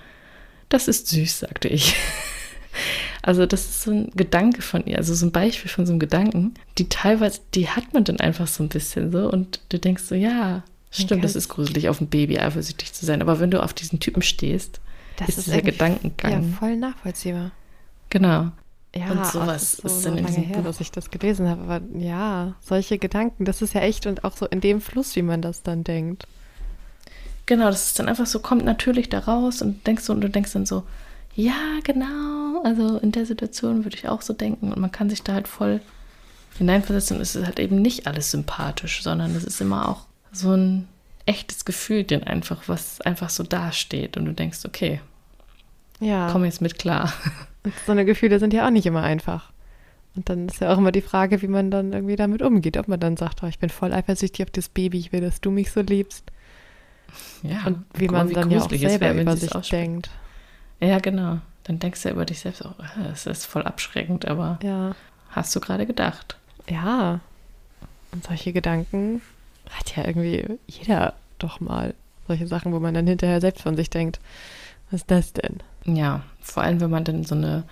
Das ist süß, sagte ich. Also das ist so ein Gedanke von ihr, also so ein Beispiel von so einem Gedanken, die teilweise, die hat man dann einfach so ein bisschen so und du denkst so, ja, stimmt, das ist gruselig, auf ein Baby eifersüchtig zu sein. Aber wenn du auf diesen Typen stehst, das ist, ist der Gedankengang. Ja, voll nachvollziehbar. Genau. Ja, und sowas ist, so, ist dann so lange her, Buch. dass ich das gelesen habe. Aber ja, solche Gedanken, das ist ja echt und auch so in dem Fluss, wie man das dann denkt. Genau, das ist dann einfach so, kommt natürlich da raus und denkst du, und du denkst dann so, ja, genau. Also in der Situation würde ich auch so denken. Und man kann sich da halt voll hineinversetzen. Und es ist halt eben nicht alles sympathisch, sondern es ist immer auch so ein echtes Gefühl, den einfach, was einfach so dasteht. Und du denkst, okay, ja. komm jetzt mit klar. Und so eine Gefühle sind ja auch nicht immer einfach. Und dann ist ja auch immer die Frage, wie man dann irgendwie damit umgeht. Ob man dann sagt, oh, ich bin voll eifersüchtig auf das Baby, ich will, dass du mich so liebst. Ja, und wie man wie dann ja auch selber wäre, über sich denkt. Ja, genau. Dann denkst du über dich selbst auch, es ist voll abschreckend, aber ja. hast du gerade gedacht. Ja. Und solche Gedanken hat ja irgendwie jeder doch mal. Solche Sachen, wo man dann hinterher selbst von sich denkt, was ist das denn? Ja, vor allem, wenn man dann so eine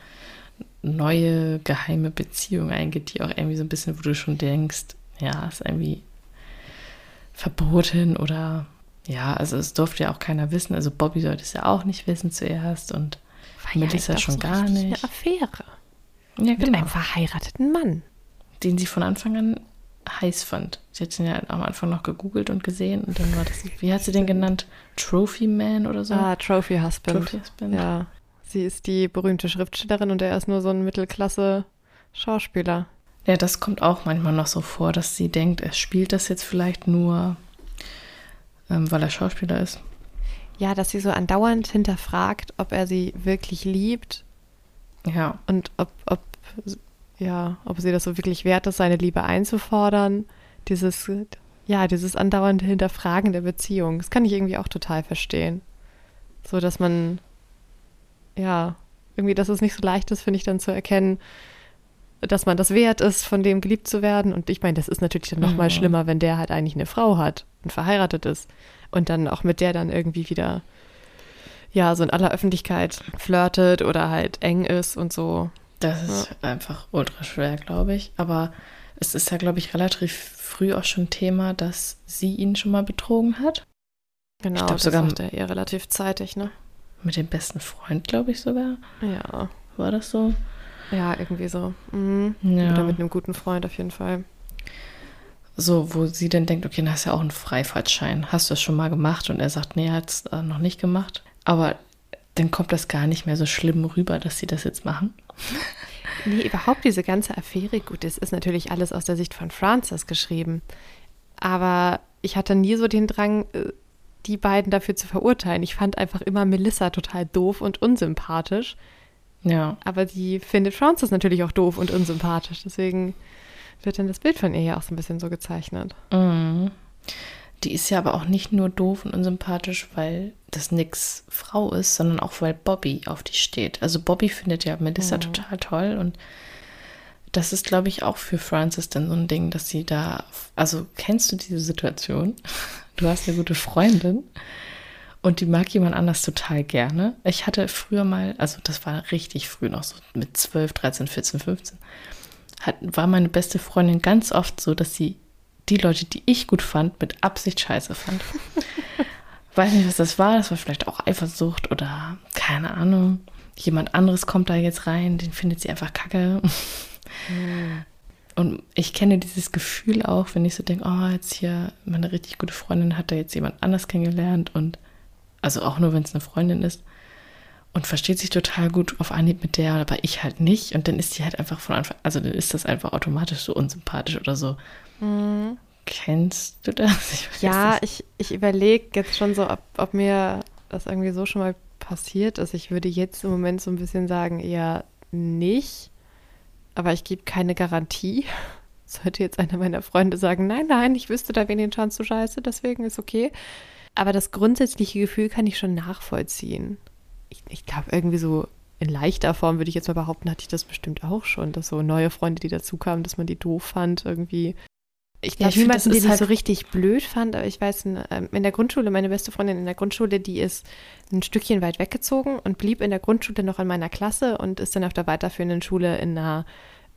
neue geheime Beziehung eingeht, die auch irgendwie so ein bisschen, wo du schon denkst, ja, ist irgendwie verboten oder ja, also es durfte ja auch keiner wissen. Also Bobby sollte es ja auch nicht wissen zuerst und War Melissa ja schon so gar nicht. Eine Affäre. Ja, Mit genau. einem verheirateten Mann. Den sie von Anfang an heiß fand. Sie hat ihn ja am Anfang noch gegoogelt und gesehen und dann war das, wie hat sie den genannt? Trophy Man oder so? Ah, Trophy Husband. Trophy Husband. Ja. Sie ist die berühmte Schriftstellerin und er ist nur so ein Mittelklasse-Schauspieler. Ja, das kommt auch manchmal noch so vor, dass sie denkt, er spielt das jetzt vielleicht nur, ähm, weil er Schauspieler ist. Ja, dass sie so andauernd hinterfragt, ob er sie wirklich liebt. Ja. Und ob, ob, ja, ob sie das so wirklich wert ist, seine Liebe einzufordern. Dieses, ja, dieses andauernde Hinterfragen der Beziehung. Das kann ich irgendwie auch total verstehen. So, dass man, ja, irgendwie, dass es nicht so leicht ist, finde ich, dann zu erkennen, dass man das wert ist, von dem geliebt zu werden. Und ich meine, das ist natürlich dann nochmal mhm. schlimmer, wenn der halt eigentlich eine Frau hat und verheiratet ist und dann auch mit der dann irgendwie wieder, ja, so in aller Öffentlichkeit flirtet oder halt eng ist und so. Das ist ja. einfach ultra schwer, glaube ich. Aber es ist ja, glaube ich, relativ früh auch schon Thema, dass sie ihn schon mal betrogen hat. Genau, ich glaube sogar sagt er eher relativ zeitig, ne? Mit dem besten Freund, glaube ich sogar. Ja. War das so? Ja, irgendwie so. Mhm. Ja. Oder mit einem guten Freund auf jeden Fall. So, wo sie dann denkt, okay, dann hast du ja auch einen Freifahrtschein. Hast du das schon mal gemacht? Und er sagt, nee, er hat es äh, noch nicht gemacht. Aber dann kommt das gar nicht mehr so schlimm rüber, dass sie das jetzt machen. Nee, überhaupt diese ganze Affäre, gut, das ist natürlich alles aus der Sicht von Francis geschrieben. Aber ich hatte nie so den Drang, äh, die beiden dafür zu verurteilen. Ich fand einfach immer Melissa total doof und unsympathisch. Ja. Aber die findet Francis natürlich auch doof und unsympathisch. Deswegen wird dann das Bild von ihr ja auch so ein bisschen so gezeichnet. Mhm. Die ist ja aber auch nicht nur doof und unsympathisch, weil das nix Frau ist, sondern auch weil Bobby auf die steht. Also Bobby findet ja Melissa mhm. total toll und das ist, glaube ich, auch für Francis dann so ein Ding, dass sie da, also kennst du diese Situation? Du hast eine gute Freundin und die mag jemand anders total gerne. Ich hatte früher mal, also das war richtig früh noch so mit 12, 13, 14, 15, hat, war meine beste Freundin ganz oft so, dass sie die Leute, die ich gut fand, mit Absicht scheiße fand. Weiß nicht, was das war. Das war vielleicht auch Eifersucht oder keine Ahnung. Jemand anderes kommt da jetzt rein, den findet sie einfach kacke. Mhm. Und ich kenne dieses Gefühl auch, wenn ich so denke, oh, jetzt hier meine richtig gute Freundin hat da jetzt jemand anders kennengelernt und also auch nur, wenn es eine Freundin ist. Und versteht sich total gut auf Anhieb mit der, aber ich halt nicht. Und dann ist die halt einfach von Anfang, also dann ist das einfach automatisch so unsympathisch oder so. Mhm. Kennst du das? Ich ja, ich, ich überlege jetzt schon so, ob, ob mir das irgendwie so schon mal passiert ist. Ich würde jetzt im Moment so ein bisschen sagen, eher nicht. Aber ich gebe keine Garantie. Sollte jetzt einer meiner Freunde sagen, nein, nein, ich wüsste da wen den Chance zu scheiße, deswegen ist okay Aber das grundsätzliche Gefühl kann ich schon nachvollziehen. Ich, ich glaube, irgendwie so in leichter Form würde ich jetzt mal behaupten, hatte ich das bestimmt auch schon, dass so neue Freunde, die dazukamen, dass man die doof fand, irgendwie. Ich glaube, ja, niemanden, den ich halt so richtig blöd fand, aber ich weiß, in, ähm, in der Grundschule, meine beste Freundin in der Grundschule, die ist ein Stückchen weit weggezogen und blieb in der Grundschule noch in meiner Klasse und ist dann auf der weiterführenden Schule in einer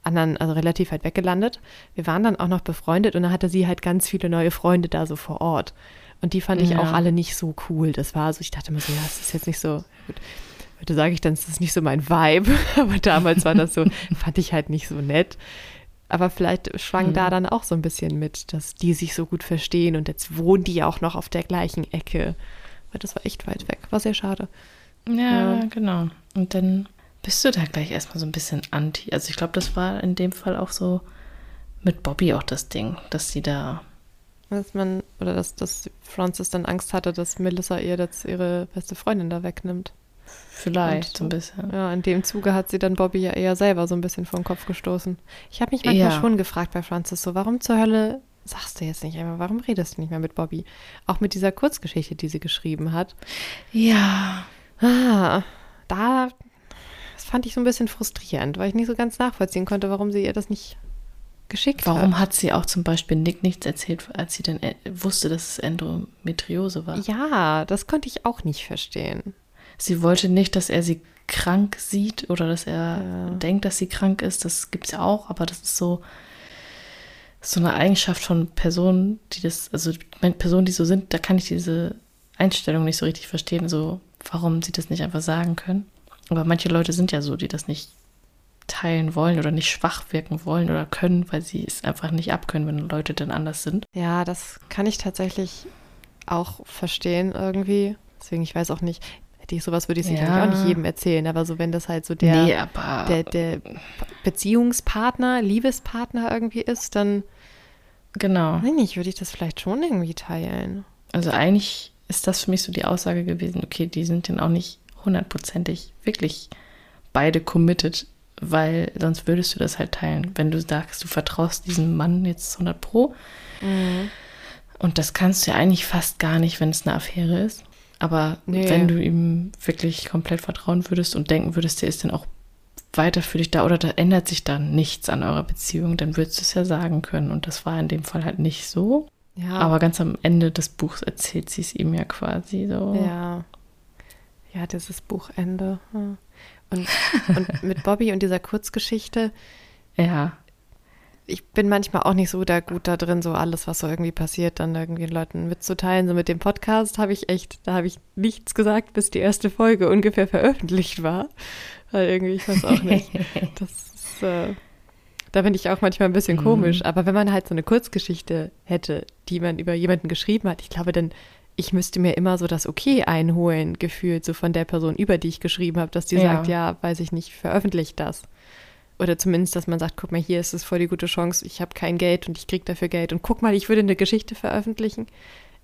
anderen, also relativ weit weggelandet. Wir waren dann auch noch befreundet und dann hatte sie halt ganz viele neue Freunde da so vor Ort. Und die fand ich ja. auch alle nicht so cool. Das war so, ich dachte immer so, ja, das ist jetzt nicht so gut. Heute sage ich dann, das ist nicht so mein Vibe, aber damals war das so, fand ich halt nicht so nett. Aber vielleicht schwang mhm. da dann auch so ein bisschen mit, dass die sich so gut verstehen und jetzt wohnen die ja auch noch auf der gleichen Ecke. Weil das war echt weit weg, war sehr schade. Ja, ja. genau. Und dann bist du da gleich erstmal so ein bisschen anti. Also ich glaube, das war in dem Fall auch so mit Bobby auch das Ding, dass sie da dass man, oder dass, dass Francis dann Angst hatte, dass Melissa ihr jetzt ihre beste Freundin da wegnimmt. Vielleicht so ein bisschen. Ja, in dem Zuge hat sie dann Bobby ja eher selber so ein bisschen vor den Kopf gestoßen. Ich habe mich manchmal ja. schon gefragt bei Francis so, warum zur Hölle sagst du jetzt nicht einmal, warum redest du nicht mehr mit Bobby? Auch mit dieser Kurzgeschichte, die sie geschrieben hat. Ja. Ah, da, das fand ich so ein bisschen frustrierend, weil ich nicht so ganz nachvollziehen konnte, warum sie ihr das nicht geschickt Warum hat. hat sie auch zum Beispiel Nick nichts erzählt, als sie dann äh, wusste, dass es Endometriose war? Ja, das konnte ich auch nicht verstehen. Sie wollte nicht, dass er sie krank sieht oder dass er ja. denkt, dass sie krank ist. Das gibt es ja auch, aber das ist so, so eine Eigenschaft von Personen, die das, also Personen, die so sind, da kann ich diese Einstellung nicht so richtig verstehen, so warum sie das nicht einfach sagen können. Aber manche Leute sind ja so, die das nicht teilen wollen oder nicht schwach wirken wollen oder können, weil sie es einfach nicht abkönnen, wenn Leute dann anders sind. Ja, das kann ich tatsächlich auch verstehen irgendwie. Deswegen, ich weiß auch nicht, hätte ich sowas würde ich sicherlich ja. auch nicht jedem erzählen, aber so wenn das halt so der, nee, der, der Beziehungspartner, Liebespartner irgendwie ist, dann genau. Weiß nicht, würde ich das vielleicht schon irgendwie teilen. Also eigentlich ist das für mich so die Aussage gewesen, okay, die sind dann auch nicht hundertprozentig wirklich beide committed weil sonst würdest du das halt teilen. Wenn du sagst, du vertraust diesem Mann jetzt 100 Pro. Mhm. Und das kannst du ja eigentlich fast gar nicht, wenn es eine Affäre ist. Aber nee. wenn du ihm wirklich komplett vertrauen würdest und denken würdest, der ist dann auch weiter für dich da oder da ändert sich dann nichts an eurer Beziehung, dann würdest du es ja sagen können. Und das war in dem Fall halt nicht so. Ja. Aber ganz am Ende des Buchs erzählt sie es ihm ja quasi so. Ja. Ja, dieses Buchende. Ja. Und, und mit Bobby und dieser Kurzgeschichte. Ja. Ich bin manchmal auch nicht so da gut da drin, so alles, was so irgendwie passiert, dann irgendwie Leuten mitzuteilen. So mit dem Podcast habe ich echt, da habe ich nichts gesagt, bis die erste Folge ungefähr veröffentlicht war. Weil irgendwie, ich weiß auch nicht. Das ist, äh, da bin ich auch manchmal ein bisschen mhm. komisch. Aber wenn man halt so eine Kurzgeschichte hätte, die man über jemanden geschrieben hat, ich glaube, dann ich müsste mir immer so das Okay einholen, gefühlt, so von der Person, über die ich geschrieben habe, dass die ja. sagt, ja, weiß ich nicht, veröffentlicht das. Oder zumindest, dass man sagt, guck mal, hier ist es voll die gute Chance, ich habe kein Geld und ich kriege dafür Geld. Und guck mal, ich würde eine Geschichte veröffentlichen.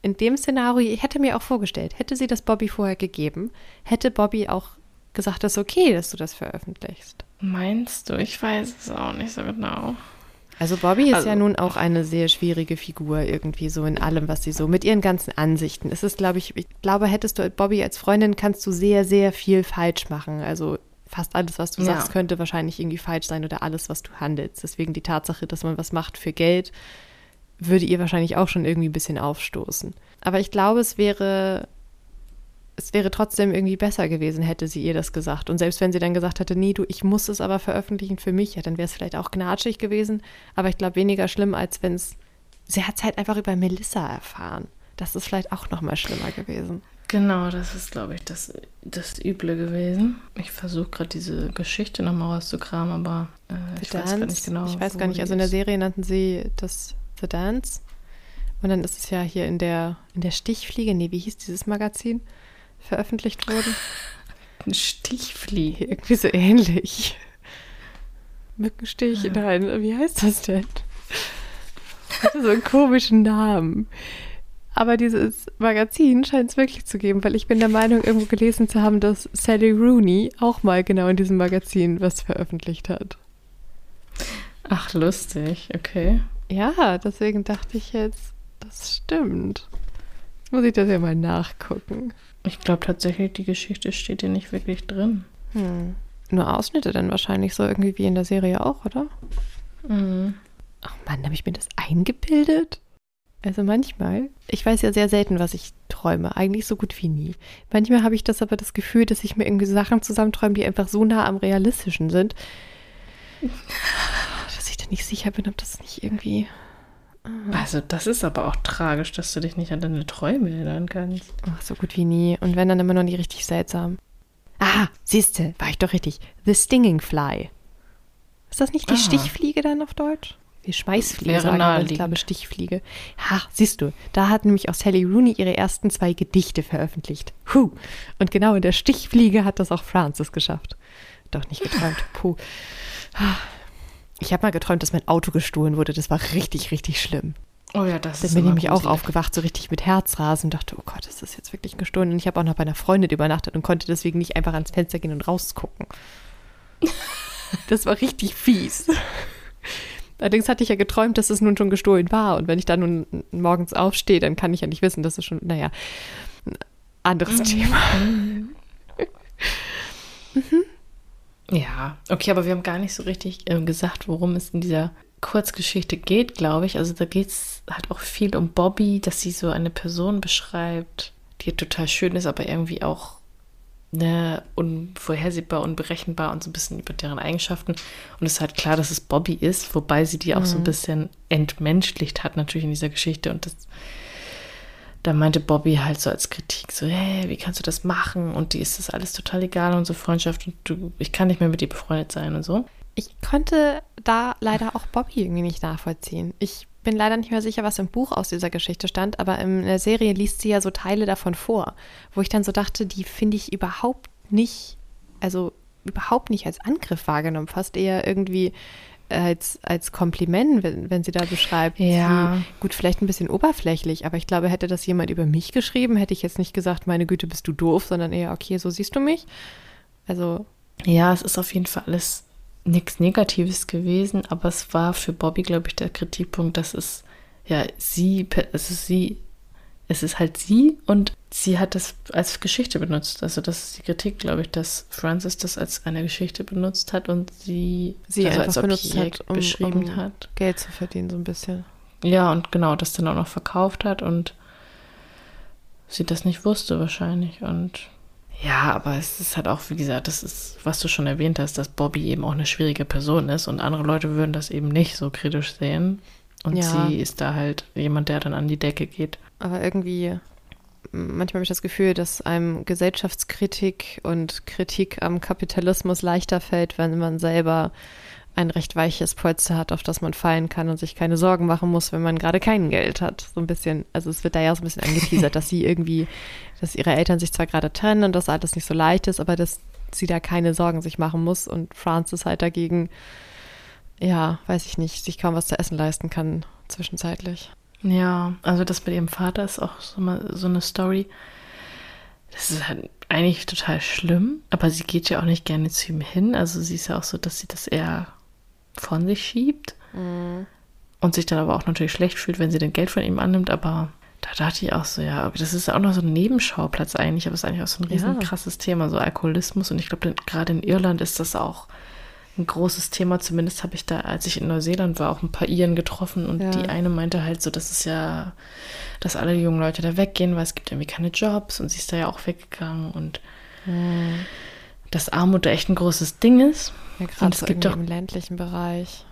In dem Szenario, ich hätte mir auch vorgestellt, hätte sie das Bobby vorher gegeben, hätte Bobby auch gesagt, das ist okay, dass du das veröffentlichst. Meinst du? Ich weiß es auch nicht so genau. Also Bobby ist also, ja nun auch eine sehr schwierige Figur irgendwie so in allem, was sie so mit ihren ganzen Ansichten. Es ist, glaube ich, ich glaube, hättest du Bobby als Freundin, kannst du sehr, sehr viel falsch machen. Also fast alles, was du ja. sagst, könnte wahrscheinlich irgendwie falsch sein oder alles, was du handelst. Deswegen die Tatsache, dass man was macht für Geld, würde ihr wahrscheinlich auch schon irgendwie ein bisschen aufstoßen. Aber ich glaube, es wäre es wäre trotzdem irgendwie besser gewesen, hätte sie ihr das gesagt. Und selbst wenn sie dann gesagt hätte, nee, du, ich muss es aber veröffentlichen für mich, ja, dann wäre es vielleicht auch gnatschig gewesen. Aber ich glaube, weniger schlimm, als wenn es. Sie hat es halt einfach über Melissa erfahren. Das ist vielleicht auch noch mal schlimmer gewesen. Genau, das ist, glaube ich, das, das Üble gewesen. Ich versuche gerade diese Geschichte nochmal rauszukramen, aber äh, ich Dance, weiß gar nicht genau. Ich weiß gar nicht, also in der Serie nannten sie das The Dance. Und dann ist es ja hier in der, in der Stichfliege, nee, wie hieß dieses Magazin? Veröffentlicht wurden. Ein Stichfliege. Irgendwie so ähnlich. Mückenstich, nein, wie heißt das denn? Hatte so einen komischen Namen. Aber dieses Magazin scheint es wirklich zu geben, weil ich bin der Meinung, irgendwo gelesen zu haben, dass Sally Rooney auch mal genau in diesem Magazin was veröffentlicht hat. Ach, lustig, okay. Ja, deswegen dachte ich jetzt, das stimmt. muss ich das ja mal nachgucken. Ich glaube tatsächlich, die Geschichte steht hier nicht wirklich drin. Hm. Nur Ausschnitte dann wahrscheinlich so irgendwie wie in der Serie auch, oder? Mhm. Ach Mann, habe ich mir das eingebildet? Also manchmal, ich weiß ja sehr selten, was ich träume, eigentlich so gut wie nie. Manchmal habe ich das aber das Gefühl, dass ich mir irgendwie Sachen zusammenträume, die einfach so nah am Realistischen sind, dass ich da nicht sicher bin, ob das nicht irgendwie. Also das ist aber auch tragisch, dass du dich nicht an deine Träume erinnern kannst. Ach, so gut wie nie. Und wenn dann immer noch nie richtig seltsam. Ah, siehste, war ich doch richtig. The Stinging Fly. Ist das nicht die Ah. Stichfliege dann auf Deutsch? Die Schmeißfliege, Wäre sagen, ich glaube Stichfliege. Ha, siehst du, da hat nämlich auch Sally Rooney ihre ersten zwei Gedichte veröffentlicht. Huh. Und genau in der Stichfliege hat das auch Francis geschafft. Doch nicht geträumt. Puh. Ich habe mal geträumt, dass mein Auto gestohlen wurde. Das war richtig, richtig schlimm. Oh ja, das Dann ist bin ich nämlich auch aufgewacht, so richtig mit Herzrasen und dachte, oh Gott, ist das jetzt wirklich gestohlen? Und ich habe auch noch bei einer Freundin übernachtet und konnte deswegen nicht einfach ans Fenster gehen und rausgucken. Das war richtig fies. Allerdings hatte ich ja geträumt, dass es nun schon gestohlen war. Und wenn ich dann nun morgens aufstehe, dann kann ich ja nicht wissen, dass es schon, naja, ein anderes Thema. Ja, okay, aber wir haben gar nicht so richtig ähm, gesagt, worum es in dieser Kurzgeschichte geht, glaube ich. Also da geht es halt auch viel um Bobby, dass sie so eine Person beschreibt, die total schön ist, aber irgendwie auch ne, unvorhersehbar, unberechenbar und so ein bisschen über deren Eigenschaften. Und es ist halt klar, dass es Bobby ist, wobei sie die auch so ein bisschen entmenschlicht hat natürlich in dieser Geschichte. Und das, da meinte Bobby halt so als Kritik so, hey, wie kannst du das machen? Und die ist das alles total egal so Freundschaft und du, ich kann nicht mehr mit dir befreundet sein und so. Ich konnte da leider auch Bobby irgendwie nicht nachvollziehen. Ich bin leider nicht mehr sicher, was im Buch aus dieser Geschichte stand, aber in der Serie liest sie ja so Teile davon vor, wo ich dann so dachte, die finde ich überhaupt nicht, also überhaupt nicht als Angriff wahrgenommen, fast eher irgendwie als, als Kompliment, wenn, wenn sie da beschreibt. Ja. Wie, gut, vielleicht ein bisschen oberflächlich, aber ich glaube, hätte das jemand über mich geschrieben, hätte ich jetzt nicht gesagt, meine Güte, bist du doof, sondern eher, okay, so siehst du mich. Also, Ja, es ist auf jeden Fall alles nichts Negatives gewesen, aber es war für Bobby, glaube ich, der Kritikpunkt, dass es ja sie, es ist sie, es ist halt sie und sie hat das als Geschichte benutzt. Also das ist die Kritik, glaube ich, dass Francis das als eine Geschichte benutzt hat und sie, sie also einfach benutzt hat, um, beschrieben um hat. Geld zu verdienen, so ein bisschen. Ja, und genau, das dann auch noch verkauft hat und sie das nicht wusste wahrscheinlich. Und ja, aber es ist halt auch, wie gesagt, das ist, was du schon erwähnt hast, dass Bobby eben auch eine schwierige Person ist und andere Leute würden das eben nicht so kritisch sehen. Und Ja. sie ist da halt jemand, der dann an die Decke geht. Aber irgendwie, manchmal habe ich das Gefühl, dass einem Gesellschaftskritik und Kritik am Kapitalismus leichter fällt, wenn man selber ein recht weiches Polster hat, auf das man fallen kann und sich keine Sorgen machen muss, wenn man gerade kein Geld hat. So ein bisschen, also es wird da ja so ein bisschen angeteasert, dass sie irgendwie, dass ihre Eltern sich zwar gerade trennen und das alles nicht so leicht ist, aber dass sie da keine Sorgen sich machen muss und Francis halt dagegen, ja, weiß ich nicht, sich kaum was zu essen leisten kann zwischenzeitlich. Ja, also das mit ihrem Vater ist auch so, mal, so eine Story. Das ist halt eigentlich total schlimm, aber sie geht ja auch nicht gerne zu ihm hin. Also sie ist ja auch so, dass sie das eher von sich schiebt und sich dann aber auch natürlich schlecht fühlt, wenn sie dann Geld von ihm annimmt. Aber da dachte ich auch so, ja, das ist auch noch so ein Nebenschauplatz eigentlich, aber es ist eigentlich auch so ein riesen Ja. krasses Thema, so Alkoholismus. Und ich glaube, gerade in Irland ist das auch ein großes Thema. Zumindest habe ich da, als ich in Neuseeland war, auch ein paar Iren getroffen und Ja. die eine meinte halt so, dass es ja, dass alle jungen Leute da weggehen, weil es gibt irgendwie keine Jobs und sie ist da ja auch weggegangen und dass Armut da echt ein großes Ding ist. Ja, Und gerade es so gibt doch- im ländlichen Bereich.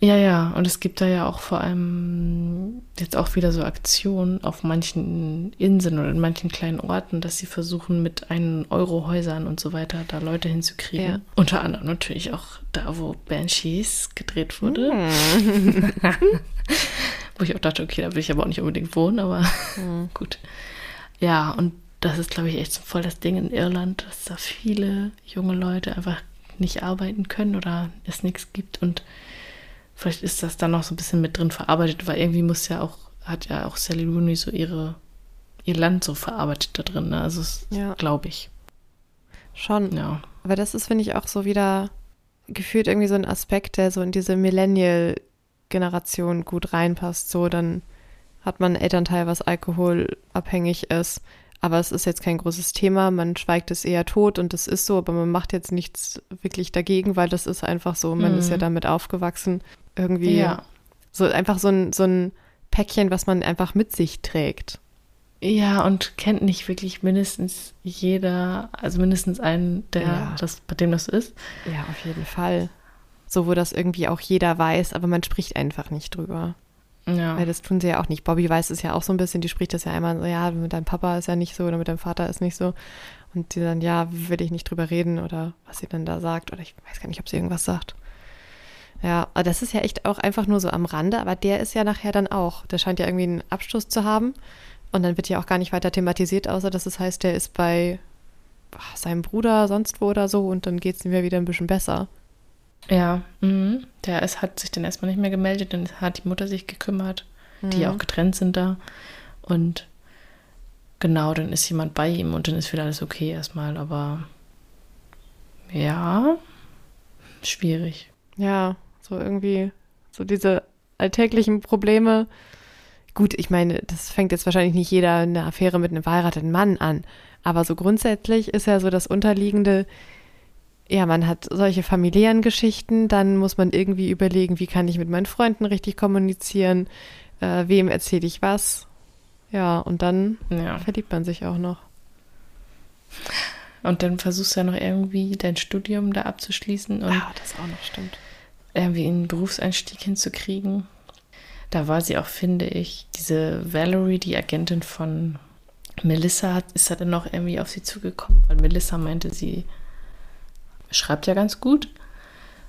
Ja, ja, und es gibt da ja auch vor allem jetzt auch wieder so Aktionen auf manchen Inseln oder in manchen kleinen Orten, dass sie versuchen, mit einen Euro Häusern und so weiter da Leute hinzukriegen. Ja. Unter anderem natürlich auch da, wo Banshees gedreht wurde. Hm. Wo ich auch dachte, okay, da will ich aber auch nicht unbedingt wohnen, aber Hm. gut. Ja, und das ist, glaube ich, echt so voll das Ding in Irland, dass da viele junge Leute einfach nicht arbeiten können oder es nichts gibt. Und vielleicht ist das dann noch so ein bisschen mit drin verarbeitet, weil irgendwie muss ja auch, hat ja auch Sally Rooney so ihre, ihr Land so verarbeitet da drin. Ne? Also, Ja. glaube ich. Schon. Ja. Aber das ist, finde ich, auch so wieder gefühlt irgendwie so ein Aspekt, der so in diese Millennial-Generation gut reinpasst. So, dann hat man einen Elternteil, was alkoholabhängig ist. Aber es ist jetzt kein großes Thema, man schweigt es eher tot und das ist so, aber man macht jetzt nichts wirklich dagegen, weil das ist einfach so, man mhm. ist ja mhm. damit aufgewachsen. Irgendwie ja. so einfach so ein, so ein Päckchen, was man einfach mit sich trägt. Ja, und kennt nicht wirklich mindestens jeder, also mindestens einen, der ja. das, bei dem das ist. Ja, auf jeden Fall. So, wo das irgendwie auch jeder weiß, aber man spricht einfach nicht drüber. Ja. Weil das tun sie ja auch nicht. Bobby weiß es ja auch so ein bisschen, die spricht das ja einmal so, ja, mit deinem Papa ist ja nicht so oder mit deinem Vater ist nicht so. Und die dann, ja, will ich nicht drüber reden oder was sie dann da sagt. Oder ich weiß gar nicht, ob sie irgendwas sagt. Ja, aber das ist ja echt auch einfach nur so am Rande, aber der ist ja nachher dann auch. Der scheint ja irgendwie einen Abschluss zu haben. Und dann wird ja auch gar nicht weiter thematisiert, außer dass es heißt, der ist bei seinem Bruder sonst wo oder so und dann geht es ihm ja wieder ein bisschen besser. Ja, mh. der ist, hat sich dann erstmal nicht mehr gemeldet, dann hat die Mutter sich gekümmert, mhm. die auch getrennt sind da. Und genau, dann ist jemand bei ihm und dann ist wieder alles okay erstmal, aber ja, schwierig. Ja, so irgendwie, so diese alltäglichen Probleme, Gut, ich meine, das fängt jetzt wahrscheinlich nicht jeder eine Affäre mit einem verheirateten Mann an. Aber so grundsätzlich ist ja so das Unterliegende, ja, man hat solche familiären Geschichten, dann muss man irgendwie überlegen, wie kann ich mit meinen Freunden richtig kommunizieren, äh, wem erzähle ich was. Ja, und dann ja. verliebt man sich auch noch. Und dann versuchst du ja noch irgendwie dein Studium da abzuschließen und ja, das auch noch stimmt. Irgendwie einen Berufseinstieg hinzukriegen. Da war sie auch, finde ich, diese Valerie, die Agentin von Melissa, ist da dann noch irgendwie auf sie zugekommen, weil Melissa meinte, sie schreibt ja ganz gut.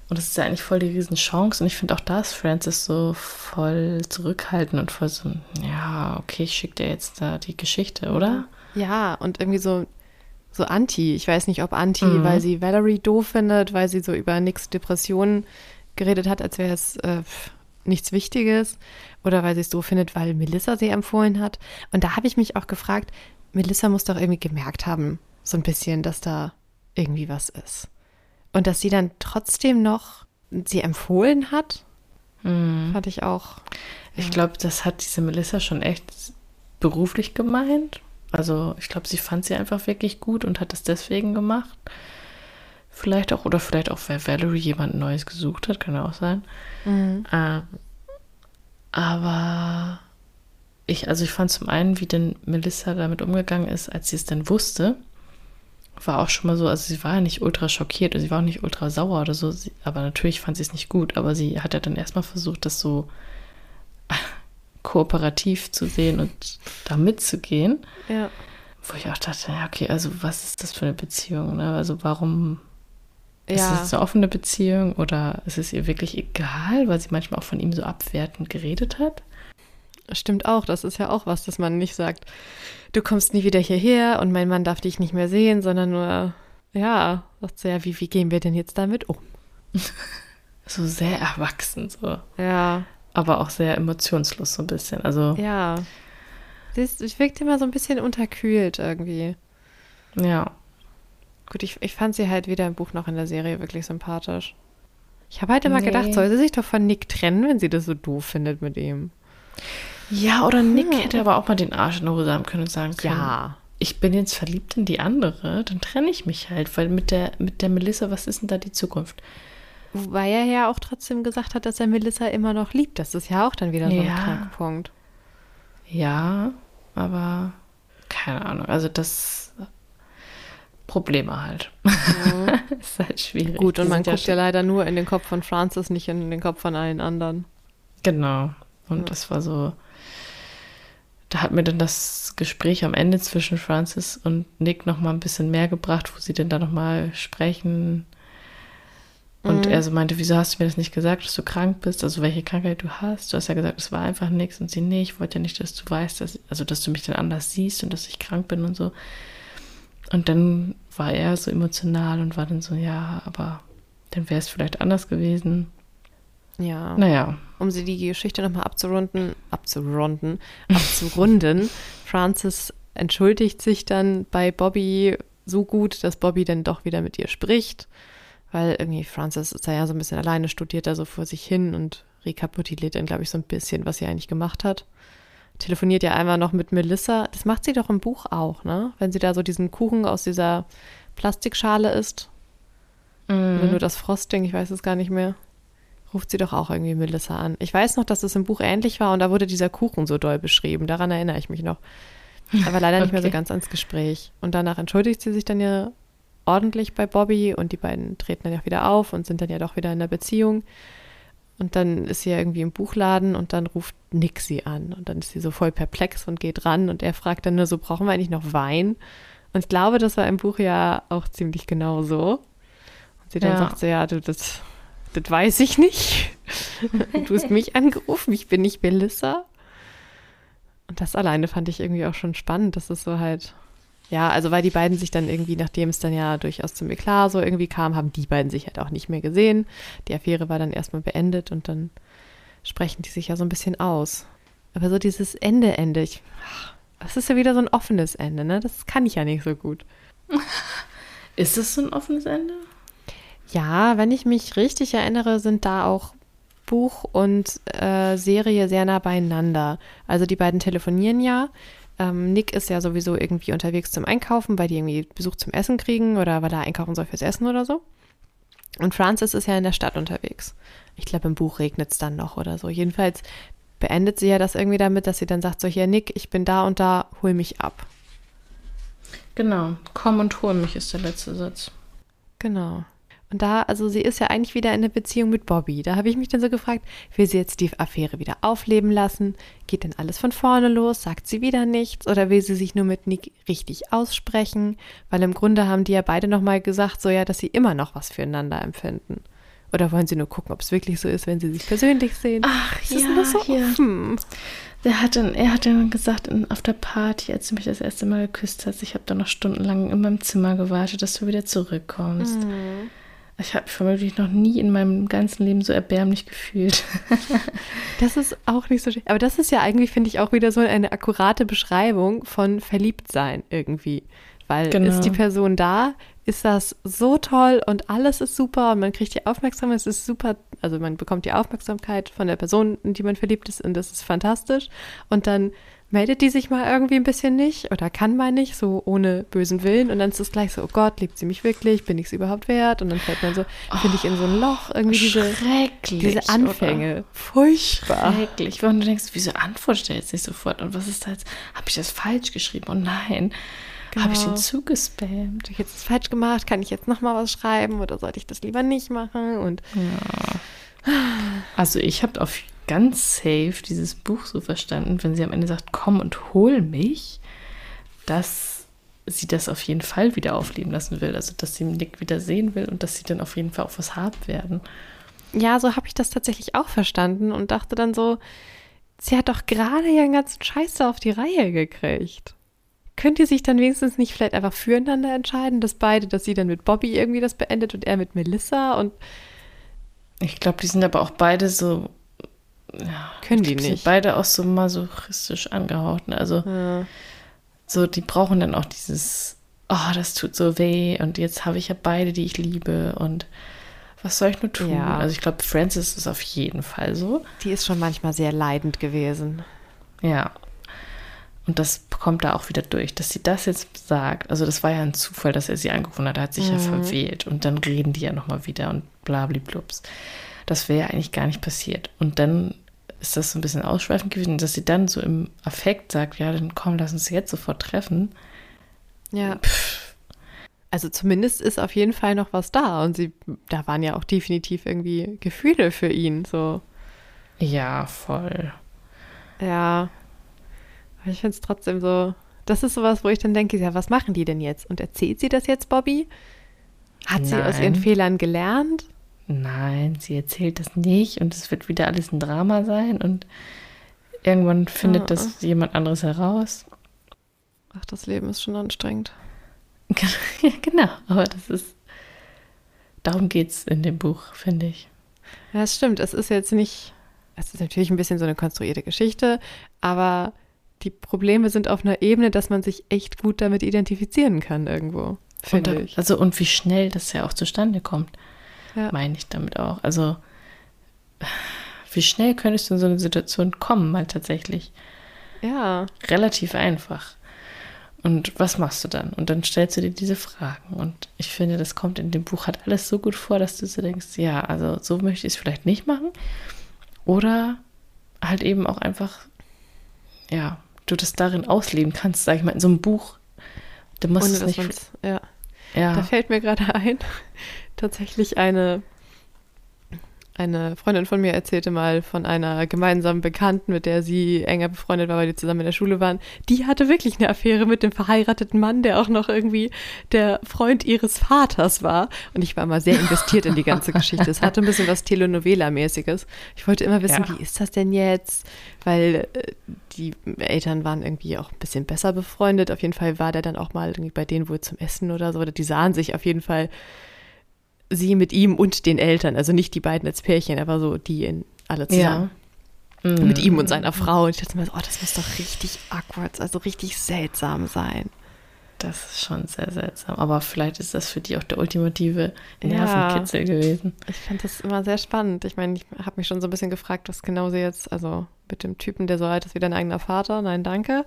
Und das ist ja eigentlich voll die Riesenchance. Und ich finde auch da ist Francis so voll zurückhaltend und voll so, ja, okay, ich schicke dir jetzt da die Geschichte, oder? Ja, und irgendwie so, so anti. Ich weiß nicht, ob anti, mhm. weil sie Valerie doof findet, weil sie so über nix Depressionen geredet hat, als wäre es äh, nichts Wichtiges oder weil sie es so findet, weil Melissa sie empfohlen hat. Und da habe ich mich auch gefragt, Melissa muss doch irgendwie gemerkt haben, so ein bisschen, dass da irgendwie was ist. Und dass sie dann trotzdem noch sie empfohlen hat, hm. fand ich auch. Ich ja. glaube, das hat diese Melissa schon echt beruflich gemeint. Also ich glaube, sie fand sie einfach wirklich gut und hat das deswegen gemacht. Vielleicht auch, oder vielleicht auch, weil Valerie jemand Neues gesucht hat, kann auch sein. Mhm. Ähm, aber ich, also ich fand zum einen, wie denn Melissa damit umgegangen ist, als sie es dann wusste, war auch schon mal so, also sie war ja nicht ultra schockiert und sie war auch nicht ultra sauer oder so, sie, aber natürlich fand sie es nicht gut, aber sie hat ja dann erstmal versucht, das so kooperativ zu sehen und da mitzugehen. Ja. Wo ich auch dachte, ja, okay, also was ist das für eine Beziehung? Ne? Also warum ja. Ist es eine offene Beziehung oder ist es ihr wirklich egal, weil sie manchmal auch von ihm so abwertend geredet hat? Stimmt auch, das ist ja auch was, dass man nicht sagt, du kommst nie wieder hierher und mein Mann darf dich nicht mehr sehen, sondern nur, ja, sagt sie ja, wie, wie gehen wir denn jetzt damit um? so sehr erwachsen, so. Ja. Aber auch sehr emotionslos, so ein bisschen. Also. Ja. Sie wirkt immer so ein bisschen unterkühlt irgendwie. Ja. Gut, ich, ich fand sie halt weder im Buch noch in der Serie wirklich sympathisch. Ich habe halt immer nee. gedacht, soll sie sich doch von Nick trennen, wenn sie das so doof findet mit ihm. Ja, oder Nick hm. hätte aber auch mal den Arsch in der Hose haben können und sagen können, ja. ich bin jetzt verliebt in die andere, dann trenne ich mich halt, weil mit der, mit der Melissa, was ist denn da die Zukunft? Wobei er ja auch trotzdem gesagt hat, dass er Melissa immer noch liebt. Das ist ja auch dann wieder so ja. ein Knackpunkt. Ja, aber keine Ahnung. Also das Probleme halt. Mhm. ist halt schwierig. Gut, und man guckt ja, ja, leider nur in den Kopf von Francis, nicht in den Kopf von allen anderen. Genau. Und ja. das war so. Da hat mir dann das Gespräch am Ende zwischen Francis und Nick noch mal ein bisschen mehr gebracht, wo sie denn da noch mal sprechen. Und mhm. er so meinte, wieso hast du mir das nicht gesagt, dass du krank bist? Also welche Krankheit du hast? Du hast ja gesagt, es war einfach nichts. Und sie, nee, ich wollte ja nicht, dass du weißt, dass, also dass du mich dann anders siehst und dass ich krank bin und so. Und dann war er so emotional und war dann so, ja, aber dann wäre es vielleicht anders gewesen. Ja. Naja. Um sie die Geschichte nochmal abzurunden, abzurunden, abzurunden, Francis entschuldigt sich dann bei Bobby so gut, dass Bobby dann doch wieder mit ihr spricht, weil irgendwie Francis ist ja so ein bisschen alleine, studiert da so vor sich hin und rekapituliert dann, glaube ich, so ein bisschen, was sie eigentlich gemacht hat. telefoniert ja einmal noch mit Melissa. Das macht sie doch im Buch auch, ne? Wenn sie da so diesen Kuchen aus dieser Plastikschale isst. Mhm. Oder nur das Frosting, ich weiß es gar nicht mehr. Ruft sie doch auch irgendwie Melissa an. Ich weiß noch, dass es im Buch ähnlich war und da wurde dieser Kuchen so doll beschrieben. Daran erinnere ich mich noch. Aber leider nicht okay. mehr so ganz ans Gespräch. Und danach entschuldigt sie sich dann ja ordentlich bei Bobby und die beiden treten dann ja wieder auf und sind dann ja doch wieder in der Beziehung. Und dann ist sie ja irgendwie im Buchladen und dann ruft Nick sie an. Und dann ist sie so voll perplex und geht ran und er fragt dann nur so, brauchen wir eigentlich noch Wein? Und ich glaube, das war im Buch ja auch ziemlich genau so. Und sie dann ja. sagt so, ja, du, das, das weiß ich nicht. du hast mich angerufen, ich bin nicht Melissa. Und das alleine fand ich irgendwie auch schon spannend, dass es so halt ja, also weil die beiden sich dann irgendwie, nachdem es dann ja durchaus zum Eklat so irgendwie kam, haben die beiden sich halt auch nicht mehr gesehen. Die Affäre war dann erstmal beendet und dann sprechen die sich ja so ein bisschen aus. Aber so dieses Ende, Ende, ich, das ist ja wieder so ein offenes Ende, ne? Das kann ich ja nicht so gut. Ist es so ein offenes Ende? Ja, wenn ich mich richtig erinnere, sind da auch Buch und äh, Serie sehr nah beieinander. Also die beiden telefonieren ja ähm, Nick ist ja sowieso irgendwie unterwegs zum Einkaufen, weil die irgendwie Besuch zum Essen kriegen oder weil er einkaufen soll fürs Essen oder so. Und Francis ist ja in der Stadt unterwegs. Ich glaube, im Buch regnet es dann noch oder so. Jedenfalls beendet sie ja das irgendwie damit, dass sie dann sagt: So, hier, Nick, ich bin da und da, hol mich ab. Genau, komm und hol mich ist der letzte Satz. Genau. Und da, also sie ist ja eigentlich wieder in der Beziehung mit Bobby. Da habe ich mich dann so gefragt, will sie jetzt die Affäre wieder aufleben lassen? Geht denn alles von vorne los? Sagt sie wieder nichts? Oder will sie sich nur mit Nick richtig aussprechen? Weil im Grunde haben die ja beide nochmal gesagt, so ja, dass sie immer noch was füreinander empfinden. Oder wollen sie nur gucken, ob es wirklich so ist, wenn sie sich persönlich sehen? Ach, das ja, ist so hier. offen. Der hat dann, er hat dann gesagt, auf der Party, als du mich das erste Mal geküsst hast, ich habe da noch stundenlang in meinem Zimmer gewartet, dass du wieder zurückkommst. Mhm. Ich habe mich vermutlich noch nie in meinem ganzen Leben so erbärmlich gefühlt. das ist auch nicht so schön. Aber das ist ja eigentlich, finde ich, auch wieder so eine akkurate Beschreibung von Verliebtsein irgendwie. Weil genau. ist die Person da, ist das so toll und alles ist super und man kriegt die Aufmerksamkeit, es ist super, also man bekommt die Aufmerksamkeit von der Person, in die man verliebt ist und das ist fantastisch. Und dann meldet die sich mal irgendwie ein bisschen nicht oder kann mal nicht, so ohne bösen Willen. Und dann ist es gleich so, oh Gott, liebt sie mich wirklich? Bin ich es überhaupt wert? Und dann fällt man so, oh, finde ich in so ein Loch irgendwie diese, diese Anfänge. Oder? Furchtbar. Schrecklich. Und du denkst, wieso antwortet er jetzt nicht sofort? Und was ist da jetzt? Habe ich das falsch geschrieben? Oh nein. Genau. Habe ich den zugespammt? Habe ich jetzt das falsch gemacht? Kann ich jetzt nochmal was schreiben oder sollte ich das lieber nicht machen? Und ja. Also ich habe auf ganz safe dieses Buch so verstanden, wenn sie am Ende sagt, komm und hol mich, dass sie das auf jeden Fall wieder aufleben lassen will. Also, dass sie Nick wieder sehen will und dass sie dann auf jeden Fall auch was haben werden. Ja, so habe ich das tatsächlich auch verstanden und dachte dann so, sie hat doch gerade ihren ganzen Scheiß auf die Reihe gekriegt. Könnt ihr sich dann wenigstens nicht vielleicht einfach füreinander entscheiden, dass beide, dass sie dann mit Bobby irgendwie das beendet und er mit Melissa und ich glaube, die sind aber auch beide so ja, können die nicht. Sind beide auch so masochistisch angehaucht. Ne? Also ja. so, die brauchen dann auch dieses, oh, das tut so weh und jetzt habe ich ja beide, die ich liebe und was soll ich nur tun? Ja. Also ich glaube, Frances ist auf jeden Fall so. Die ist schon manchmal sehr leidend gewesen. Ja. Und das kommt da auch wieder durch, dass sie das jetzt sagt. Also das war ja ein Zufall, dass er sie angerufen hat. Er hat sich mhm. ja verwählt. Und dann reden die ja nochmal wieder und blabliblups. Das wäre eigentlich gar nicht passiert. Und dann ist das so ein bisschen ausschweifend gewesen, dass sie dann so im Affekt sagt, ja, dann komm, lass uns jetzt sofort treffen. Ja. Pff. Also zumindest ist auf jeden Fall noch was da und sie, da waren ja auch definitiv irgendwie Gefühle für ihn, so. Ja, voll. Ja. Aber ich finde es trotzdem so, das ist sowas, wo ich dann denke, ja, was machen die denn jetzt? Und erzählt sie das jetzt, Bobby? Hat Nein. sie aus ihren Fehlern gelernt? Nein, sie erzählt das nicht und es wird wieder alles ein Drama sein und irgendwann findet ah. das jemand anderes heraus. Ach, das Leben ist schon anstrengend. ja, genau, aber das ist, darum geht es in dem Buch, finde ich. Ja, es stimmt, es ist jetzt nicht, es ist natürlich ein bisschen so eine konstruierte Geschichte, aber die Probleme sind auf einer Ebene, dass man sich echt gut damit identifizieren kann irgendwo, finde ich. Also und wie schnell das ja auch zustande kommt ja. meine ich damit auch. Also, wie schnell könntest du in so eine Situation kommen, mal tatsächlich? Ja. Relativ einfach. Und was machst du dann? Und dann stellst du dir diese Fragen. Und ich finde, das kommt in dem Buch halt alles so gut vor, dass du so denkst, ja, also so möchte ich es vielleicht nicht machen. Oder halt eben auch einfach, ja, du das darin ausleben kannst, sag ich mal, in so einem Buch. Du musst Ohne, es nicht. ja. Ja. Da fällt mir gerade ein, tatsächlich eine, eine Freundin von mir erzählte mal von einer gemeinsamen Bekannten, mit der sie enger befreundet war, weil die zusammen in der Schule waren. Die hatte wirklich eine Affäre mit dem verheirateten Mann, der auch noch irgendwie der Freund ihres Vaters war. Und ich war mal sehr investiert in die ganze Geschichte. Es hatte ein bisschen was Telenovela-mäßiges. Ich wollte immer wissen, Ja. wie ist das denn jetzt? Weil äh, die Eltern waren irgendwie auch ein bisschen besser befreundet. Auf jeden Fall war der dann auch mal irgendwie bei denen wohl zum Essen oder so. Oder die sahen sich auf jeden Fall sie mit ihm und den Eltern. Also nicht die beiden als Pärchen, aber so die in alle zusammen. ja. Mhm. Mit ihm und seiner Frau. Und ich dachte mir so, oh, das muss doch richtig awkward, also richtig seltsam sein. Das ist schon sehr seltsam. Aber vielleicht ist das für die auch der ultimative Ja. Nervenkitzel gewesen. Ich fand das immer sehr spannend. Ich meine, ich habe mich schon so ein bisschen gefragt, was genau sie jetzt, also mit dem Typen, der so alt ist wie dein eigener Vater. Nein, danke.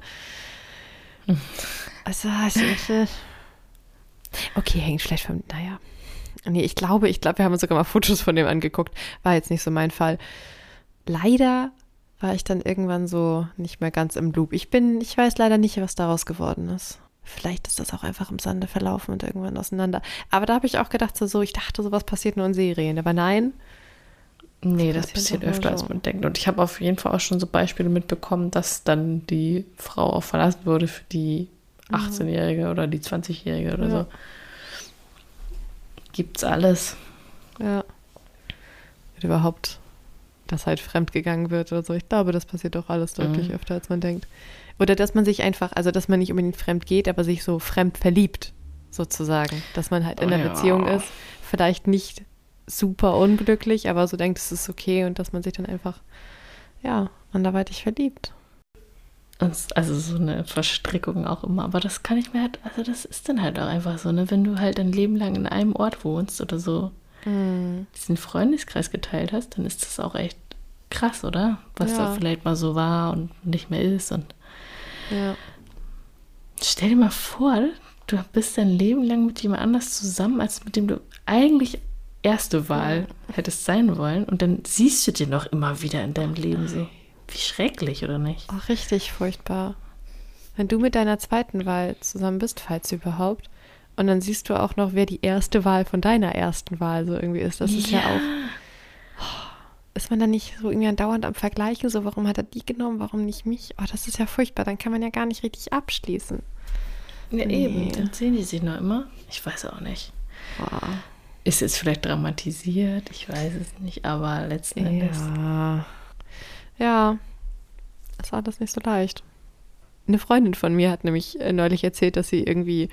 Also, also ich, okay, hängt vielleicht vom, naja. Nee, ich glaube, ich glaube, wir haben uns sogar mal Fotos von dem angeguckt. War jetzt nicht so mein Fall. Leider war ich dann irgendwann so nicht mehr ganz im Loop. Ich bin, ich weiß leider nicht, was daraus geworden ist. Vielleicht ist das auch einfach im Sande verlaufen und irgendwann auseinander. Aber da habe ich auch gedacht, so, so, ich dachte, sowas passiert nur in Serien. Aber nein, Nee, das Das passiert öfter, so. als man denkt. Und ich habe auf jeden Fall auch schon so Beispiele mitbekommen, dass dann die Frau auch verlassen wurde für die 18-Jährige oder die 20-Jährige oder Ja. so. Gibt's alles. Ja. Wird überhaupt, dass halt fremdgegangen wird oder so. Ich glaube, das passiert doch alles deutlich Mhm. öfter, als man denkt. Oder dass man sich einfach, also dass man nicht unbedingt fremd geht, aber sich so fremd verliebt, sozusagen. Dass man halt in Oh einer ja. Beziehung ist, vielleicht nicht super unglücklich, aber so denkt, es ist okay und dass man sich dann einfach, ja, anderweitig verliebt. Also so eine Verstrickung auch immer. Aber das kann ich mir halt, also das ist dann halt auch einfach so, ne? Wenn du halt dein Leben lang in einem Ort wohnst oder so Mhm. diesen Freundeskreis geteilt hast, dann ist das auch echt krass, oder? Was Ja. da vielleicht mal so war und nicht mehr ist. Und Ja. stell dir mal vor, du bist dein Leben lang mit jemand anders zusammen, als mit dem du eigentlich erste Wahl hättest sein wollen. Und dann siehst du den noch immer wieder in deinem Leben. So. Wie schrecklich, oder nicht? Auch richtig furchtbar. Wenn du mit deiner zweiten Wahl zusammen bist, falls überhaupt, und dann siehst du auch noch, wer die erste Wahl von deiner ersten Wahl so irgendwie ist. Das ist ja auch. Ist man dann nicht so irgendwie andauernd am Vergleichen, so warum hat er die genommen, warum nicht mich? Oh, das ist ja furchtbar, dann kann man ja gar nicht richtig abschließen. Ja, Nee. eben. Dann sehen die sich noch immer. Ich weiß auch nicht. Boah. Ist jetzt vielleicht dramatisiert, ich weiß es nicht, aber letzten Endes. Ja. Ja, ist alles nicht so leicht. Eine Freundin von mir hat nämlich äh, neulich erzählt, dass sie irgendwie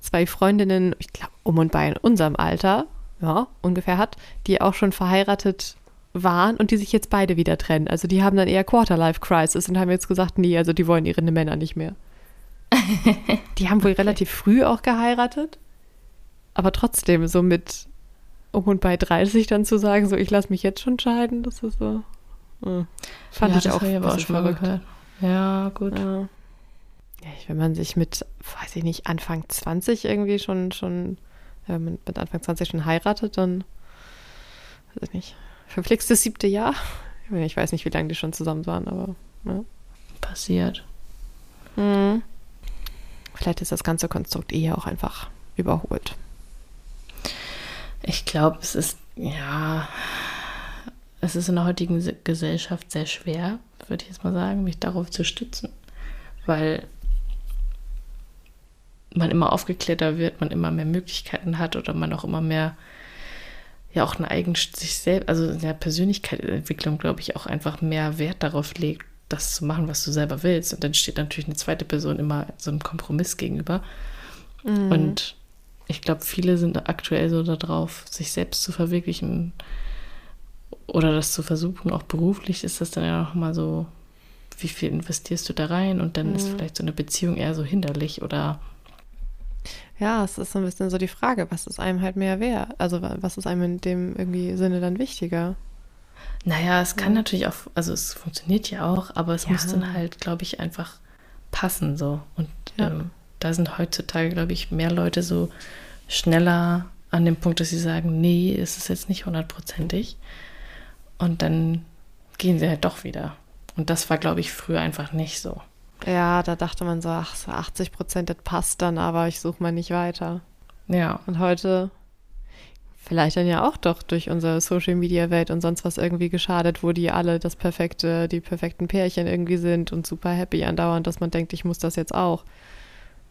zwei Freundinnen, ich glaube, um und bei in unserem Alter, ja, ungefähr hat, die auch schon verheiratet waren und die sich jetzt beide wieder trennen. Also die haben dann eher Quarterlife-Crisis und haben jetzt gesagt, nee, also die wollen ihre Männer nicht mehr. die haben wohl relativ früh auch geheiratet, aber trotzdem so mit um und bei 30 dann zu sagen, so ich lasse mich jetzt schon scheiden, das ist so. Äh, Fand ja, ich das auch ich aber auch schon mal gehört. Ja, gut. Ja. Wenn man sich mit, weiß ich nicht, Anfang 20 irgendwie schon, schon äh, mit, Anfang 20 schon heiratet, dann, weiß ich nicht, verflixtes siebte Jahr. Ich weiß nicht, wie lange die schon zusammen waren, aber ja. Passiert. Mhm. Vielleicht ist das ganze Konstrukt eher auch einfach überholt. Ich glaube, es ist, ja, es ist in der heutigen Se- Gesellschaft sehr schwer, würde ich jetzt mal sagen, mich darauf zu stützen. Weil man immer aufgeklärter wird, man immer mehr Möglichkeiten hat oder man auch immer mehr, ja, auch eine eigen, sich selbst, also in der Persönlichkeitsentwicklung, glaube ich, auch einfach mehr Wert darauf legt, das zu machen, was du selber willst. Und dann steht natürlich eine zweite Person immer so einem Kompromiss gegenüber. Mhm. Und ich glaube, viele sind aktuell so darauf, sich selbst zu verwirklichen oder das zu versuchen. Auch beruflich ist das dann ja noch mal so, wie viel investierst du da rein? Und dann ist Mhm. vielleicht so eine Beziehung eher so hinderlich oder Ja, es ist so ein bisschen so die Frage, was ist einem halt mehr wert? Also wa- was ist einem in dem irgendwie Sinne dann wichtiger? Naja, es kann natürlich auch, also es funktioniert ja auch, aber es Ja. muss dann halt, glaube ich, einfach passen so. Und Ja. ähm, da sind heutzutage, glaube ich, mehr Leute so schneller an dem Punkt, dass sie sagen, nee, es ist jetzt nicht hundertprozentig. Und dann gehen sie halt doch wieder. Und das war, glaube ich, früher einfach nicht so. Ja, da dachte man so, ach, so 80 Prozent, das passt dann, aber ich suche mal nicht weiter. Ja. Und heute vielleicht dann ja auch doch durch unsere Social Media Welt und sonst was irgendwie geschadet, wo die alle das perfekte, die perfekten Pärchen irgendwie sind und super happy andauernd, dass man denkt, ich muss das jetzt auch.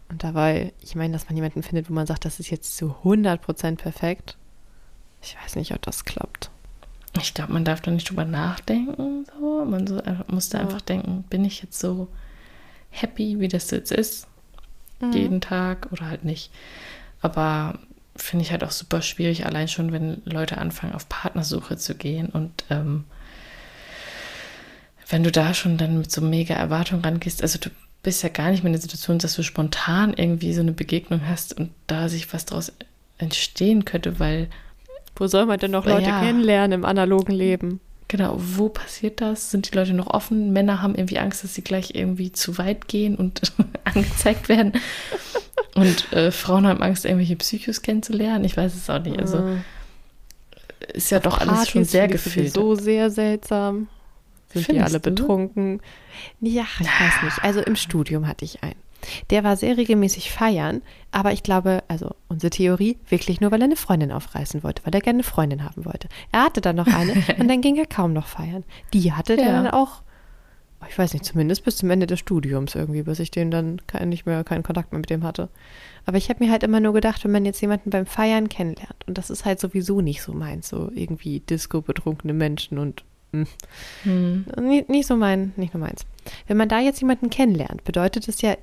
Und dabei, ich meine, dass man jemanden findet, wo man sagt, das ist jetzt zu 100% perfekt. Ich weiß nicht, ob das klappt. Ich glaube, man darf da nicht drüber nachdenken. So. Man so, muss da Ja. einfach denken, bin ich jetzt so happy, wie das jetzt ist, Mhm. jeden Tag oder halt nicht. Aber finde ich halt auch super schwierig, allein schon, wenn Leute anfangen, auf Partnersuche zu gehen und ähm, wenn du da schon dann mit so mega Erwartungen rangehst, also du bist ja gar nicht mehr in der Situation, dass du spontan irgendwie so eine Begegnung hast und da sich was daraus entstehen könnte, weil Wo soll man denn noch Leute Ja. kennenlernen im analogen Leben? Genau, wo passiert das? Sind die Leute noch offen? Männer haben irgendwie Angst, dass sie gleich irgendwie zu weit gehen und angezeigt werden. Und äh, Frauen haben Angst, irgendwelche Psychos kennenzulernen. Ich weiß es auch nicht. Also Äh, ist ja doch alles schon sehr gefiltert. sowieso sehr seltsam. Sind die Findest alle du? betrunken? Ja, ich weiß nicht. Also im Studium hatte ich einen. Der war sehr regelmäßig feiern, aber ich glaube, also unsere Theorie, wirklich nur, weil er eine Freundin aufreißen wollte, weil er gerne eine Freundin haben wollte. Er hatte dann noch eine und dann ging er kaum noch feiern. Die hatte Ja. dann auch, ich weiß nicht, zumindest bis zum Ende des Studiums irgendwie, bis ich den dann kein, nicht mehr keinen Kontakt mehr mit dem hatte. Aber ich habe mir halt immer nur gedacht, wenn man jetzt jemanden beim Feiern kennenlernt, und das ist halt sowieso nicht so meins, so irgendwie Disco-betrunkene Menschen und hm, Hm. nicht, nicht so mein, nicht nur meins. Wenn man da jetzt jemanden kennenlernt, bedeutet es ja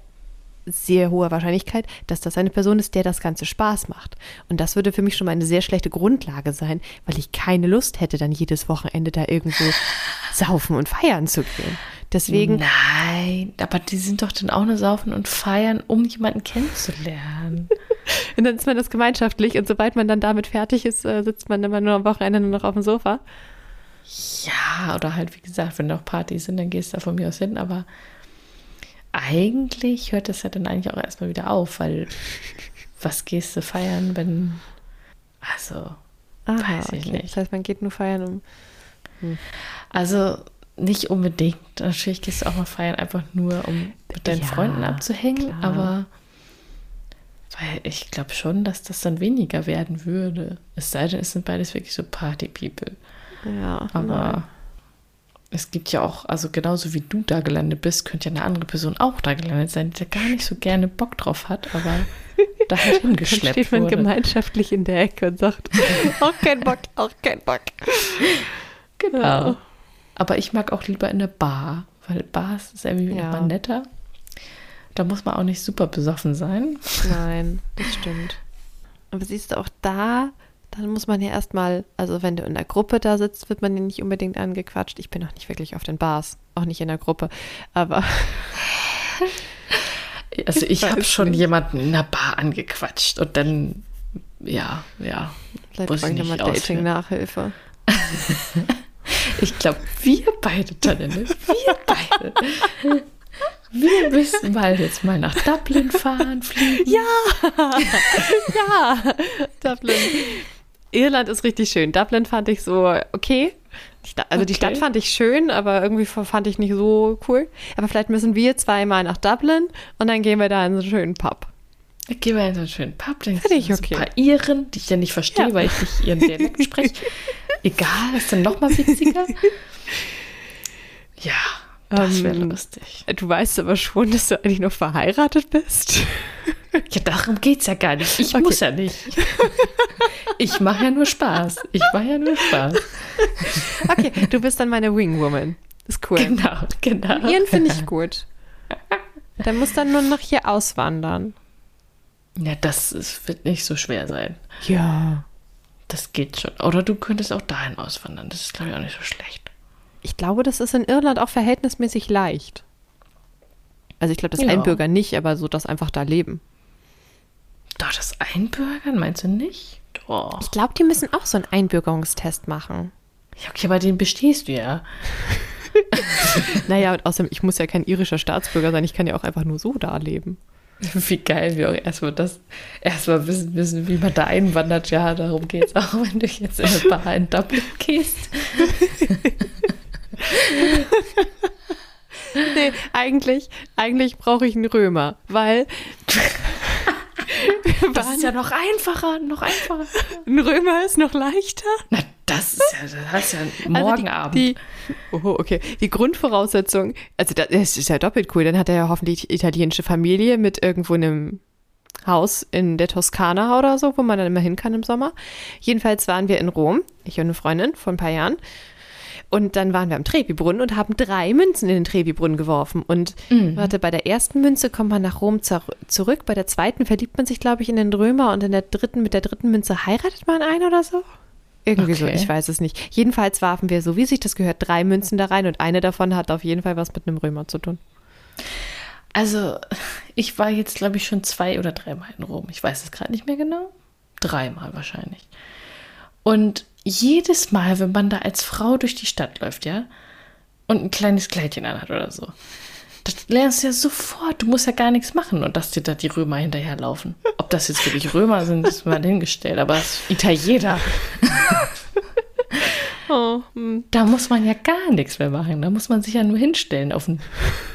sehr hohe Wahrscheinlichkeit, dass das eine Person ist, der das Ganze Spaß macht. Und das würde für mich schon mal eine sehr schlechte Grundlage sein, weil ich keine Lust hätte, dann jedes Wochenende da irgendwo saufen und feiern zu gehen. Deswegen, Nein, aber die sind doch dann auch nur saufen und feiern, um jemanden kennenzulernen. und dann ist man das gemeinschaftlich und sobald man dann damit fertig ist, äh, sitzt man immer nur am Wochenende nur noch auf dem Sofa. Ja, oder halt, wie gesagt, wenn noch Partys sind, dann gehst du da von mir aus hin, aber eigentlich hört das ja dann eigentlich auch erstmal wieder auf, weil was gehst du feiern, wenn. Also, Weiß ich nicht. Das heißt, man geht nur feiern, um also nicht unbedingt. Natürlich gehst du auch mal feiern, einfach nur, um mit deinen Ja, Freunden abzuhängen, klar. aber weil ich glaube schon, dass das dann weniger werden würde. Es sei denn, es sind beides wirklich so Party-People. Ja, Aber nein. es gibt ja auch, also genauso wie du da gelandet bist, könnte ja eine andere Person auch da gelandet sein, die da gar nicht so gerne Bock drauf hat, aber da halt hingeschleppt steht man wurde. gemeinschaftlich in der Ecke und sagt, auch kein Bock, auch kein Bock. Genau. Aber ich mag auch lieber in der Bar, weil Bars ist irgendwie Ja. nochmal netter. Da muss man auch nicht super besoffen sein. Nein, das stimmt. Aber siehst du, auch da, dann muss man ja erstmal, also wenn du in der Gruppe da sitzt, wird man ja nicht unbedingt angequatscht. Ich bin auch nicht wirklich auf den Bars, auch nicht in der Gruppe. Aber Also ich habe schon nicht. jemanden in der Bar angequatscht und dann, ja, ja. vielleicht Muss ich brauche ich nochmal. Dating-Nachhilfe. Ich glaube, wir beide, Tanne, wir beide. Wir müssen mal jetzt mal nach Dublin fahren, fliegen. Ja, ja, Dublin. Irland ist richtig schön. Dublin fand ich so okay. Die Also die Okay. Stadt fand ich schön, aber irgendwie fand ich nicht so cool. Aber vielleicht müssen wir zweimal nach Dublin und dann gehen wir da in so einen schönen Pub. Gehen wir in so einen schönen Pub, dann ich sind so okay. ein paar Iren, die ich ja nicht verstehe, Ja. weil ich nicht ihren Dialekt spreche. Egal, ist dann noch mal witziger. Ja, das wäre Ähm, lustig. Du weißt aber schon, dass du eigentlich noch verheiratet bist. Ja, darum geht's ja gar nicht. Ich Okay. muss ja nicht. Ich mache ja nur Spaß. Ich mache ja nur Spaß. Okay, du bist dann meine Wingwoman. Ist cool. Genau, genau. Ihren finde ich gut. Der muss dann nur noch hier auswandern. Ja, das ist, wird nicht so schwer sein. Ja. Das geht schon. Oder du könntest auch dahin auswandern. Das ist, glaube ich, auch nicht so schlecht. Ich glaube, das ist in Irland auch verhältnismäßig leicht. Also ich glaube, das Ja. Einbürger nicht, aber so das einfach da leben. Doch, das Einbürgern meinst du nicht? Doch. Ich glaube, die müssen auch so einen Einbürgerungstest machen. Ja, okay, aber den bestehst du ja. naja, und außerdem, ich muss ja kein irischer Staatsbürger sein, ich kann ja auch einfach nur so da leben. Wie geil wir auch erstmal das, erstmal wissen müssen, wie man da einwandert. Ja, darum geht es auch, wenn du jetzt in eine Bar in Dublin gehst. nee, eigentlich, eigentlich brauche ich einen Römer, weil. das ist ja noch einfacher, noch einfacher. Ein Römer ist noch leichter. Na, das ist ja, das ist ja Morgenabend. Also die, die, oh, okay. Die Grundvoraussetzung, also das ist ja doppelt cool. Dann hat er ja hoffentlich italienische Familie mit irgendwo einem Haus in der Toskana oder so, wo man dann immer hin kann im Sommer. Jedenfalls waren wir in Rom, ich und eine Freundin vor ein paar Jahren. Und dann waren wir am Trevi-Brunnen und haben drei Münzen in den Trevi-Brunnen geworfen. Und mhm. warte, bei der ersten Münze kommt man nach Rom zurück, bei der zweiten verliebt man sich, glaube ich, in den Römer und in der dritten, mit der dritten Münze heiratet man einen oder so. Irgendwie okay. so, ich weiß es nicht. Jedenfalls warfen wir, so wie sich das gehört, drei Münzen da rein und eine davon hat auf jeden Fall was mit einem Römer zu tun. Also, ich war jetzt, glaube ich, schon zwei oder dreimal in Rom. Ich weiß es gerade nicht mehr genau. Dreimal wahrscheinlich. Und jedes Mal, wenn man da als Frau durch die Stadt läuft, ja, und ein kleines Kleidchen anhat oder so, das lernst du ja sofort. Du musst ja gar nichts machen und dass dir da die Römer hinterherlaufen. Ob das jetzt wirklich Römer sind, ist mal hingestellt, aber es ist Italiener. oh, hm. da muss man ja gar nichts mehr machen. Da muss man sich ja nur hinstellen auf dem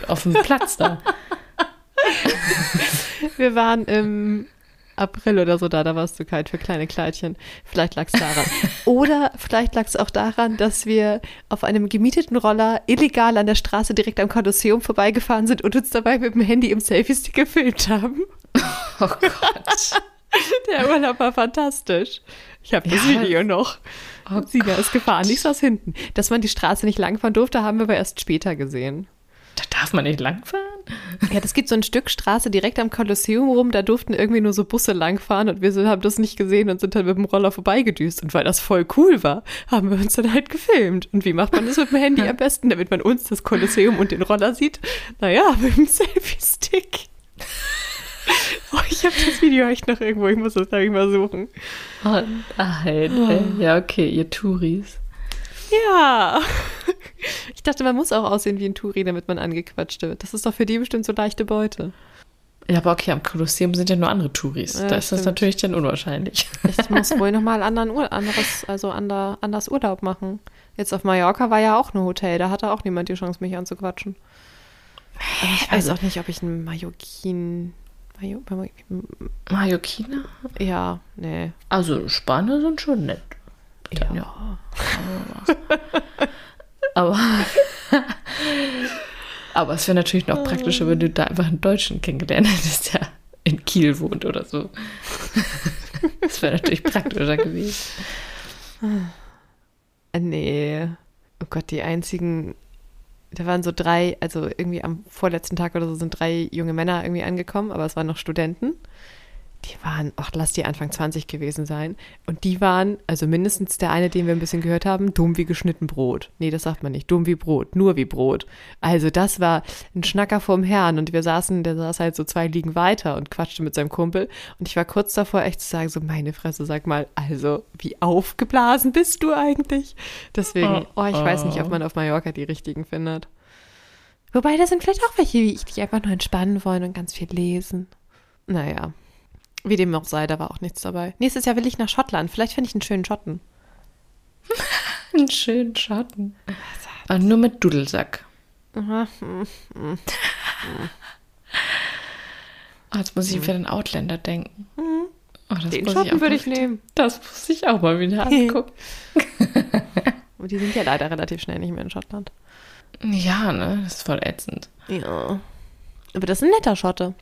auf Platz da. Wir waren im April oder so da, da war es zu kalt für kleine Kleidchen. Vielleicht lag es daran. oder vielleicht lag es auch daran, dass wir auf einem gemieteten Roller illegal an der Straße direkt am Kolosseum vorbeigefahren sind und uns dabei mit dem Handy im Selfie-Stick gefilmt haben. Oh Gott. Der Urlaub war fantastisch. Ich habe das ja. Video noch. Oh Sina ist gefahren, nicht aus hinten. Dass man die Straße nicht langfahren durfte, haben wir aber erst später gesehen. Da darf man nicht langfahren? Ja, das gibt so ein Stück Straße direkt am Kolosseum rum, da durften irgendwie nur so Busse langfahren und wir sind, haben das nicht gesehen und sind dann mit dem Roller vorbeigedüst. Und weil das voll cool war, haben wir uns dann halt gefilmt. Und wie macht man das mit dem Handy am besten, damit man uns das Kolosseum und den Roller sieht? Naja, mit dem Selfie-Stick. Oh, ich habe das Video echt noch irgendwo, ich muss das da mal suchen. Oh nein. Ja, okay, ihr Touris. Ja. Ich dachte, man muss auch aussehen wie ein Touri, damit man angequatscht wird. Das ist doch für die bestimmt so leichte Beute. Ja, aber okay, am Kolosseum sind ja nur andere Touris. Ja, da ist stimmt. das natürlich dann unwahrscheinlich. Ich muss wohl nochmal anderen Ur anderes, also ander, anders Urlaub machen. Jetzt auf Mallorca war ja auch ein Hotel, da hatte auch niemand die Chance, mich anzuquatschen. Aber ich weiß also, auch nicht, ob ich einen Mallorquin. Mallorquiner? Ja, nee. Also Spanier sind schon nett. Ja. ja. Aber, aber es wäre natürlich noch praktischer, wenn du da einfach einen Deutschen kennengelernt hättest, der in Kiel wohnt oder so. Das wäre natürlich praktischer gewesen. Nee. Oh Gott, die einzigen. Da waren so drei, also irgendwie am vorletzten Tag oder so sind drei junge Männer irgendwie angekommen, aber es waren noch Studenten die waren, ach, lass die Anfang 20 gewesen sein. Und die waren, also mindestens der eine, den wir ein bisschen gehört haben, dumm wie geschnitten Brot. Nee, das sagt man nicht. Dumm wie Brot, nur wie Brot. Also das war ein Schnacker vom Herrn. Und wir saßen, der saß halt so zwei Liegen weiter und quatschte mit seinem Kumpel. Und ich war kurz davor, echt zu sagen, so meine Fresse, sag mal, also wie aufgeblasen bist du eigentlich? Deswegen, oh, ich weiß nicht, ob man auf Mallorca die richtigen findet. Wobei, da sind vielleicht auch welche wie ich, die einfach nur entspannen wollen und ganz viel lesen. Naja. Wie dem auch sei, da war auch nichts dabei. Nächstes Jahr will ich nach Schottland. Vielleicht finde ich einen schönen Schotten. einen schönen Schotten. Aber nur mit Dudelsack. Oh, jetzt muss ich wieder an Outlander denken. Mhm. Oh, Den Schotten würde ich nehmen. Das muss ich auch mal wieder angucken. Und die sind ja leider relativ schnell nicht mehr in Schottland. Ja, ne? Das ist voll ätzend. Ja. Aber das ist ein netter Schotte.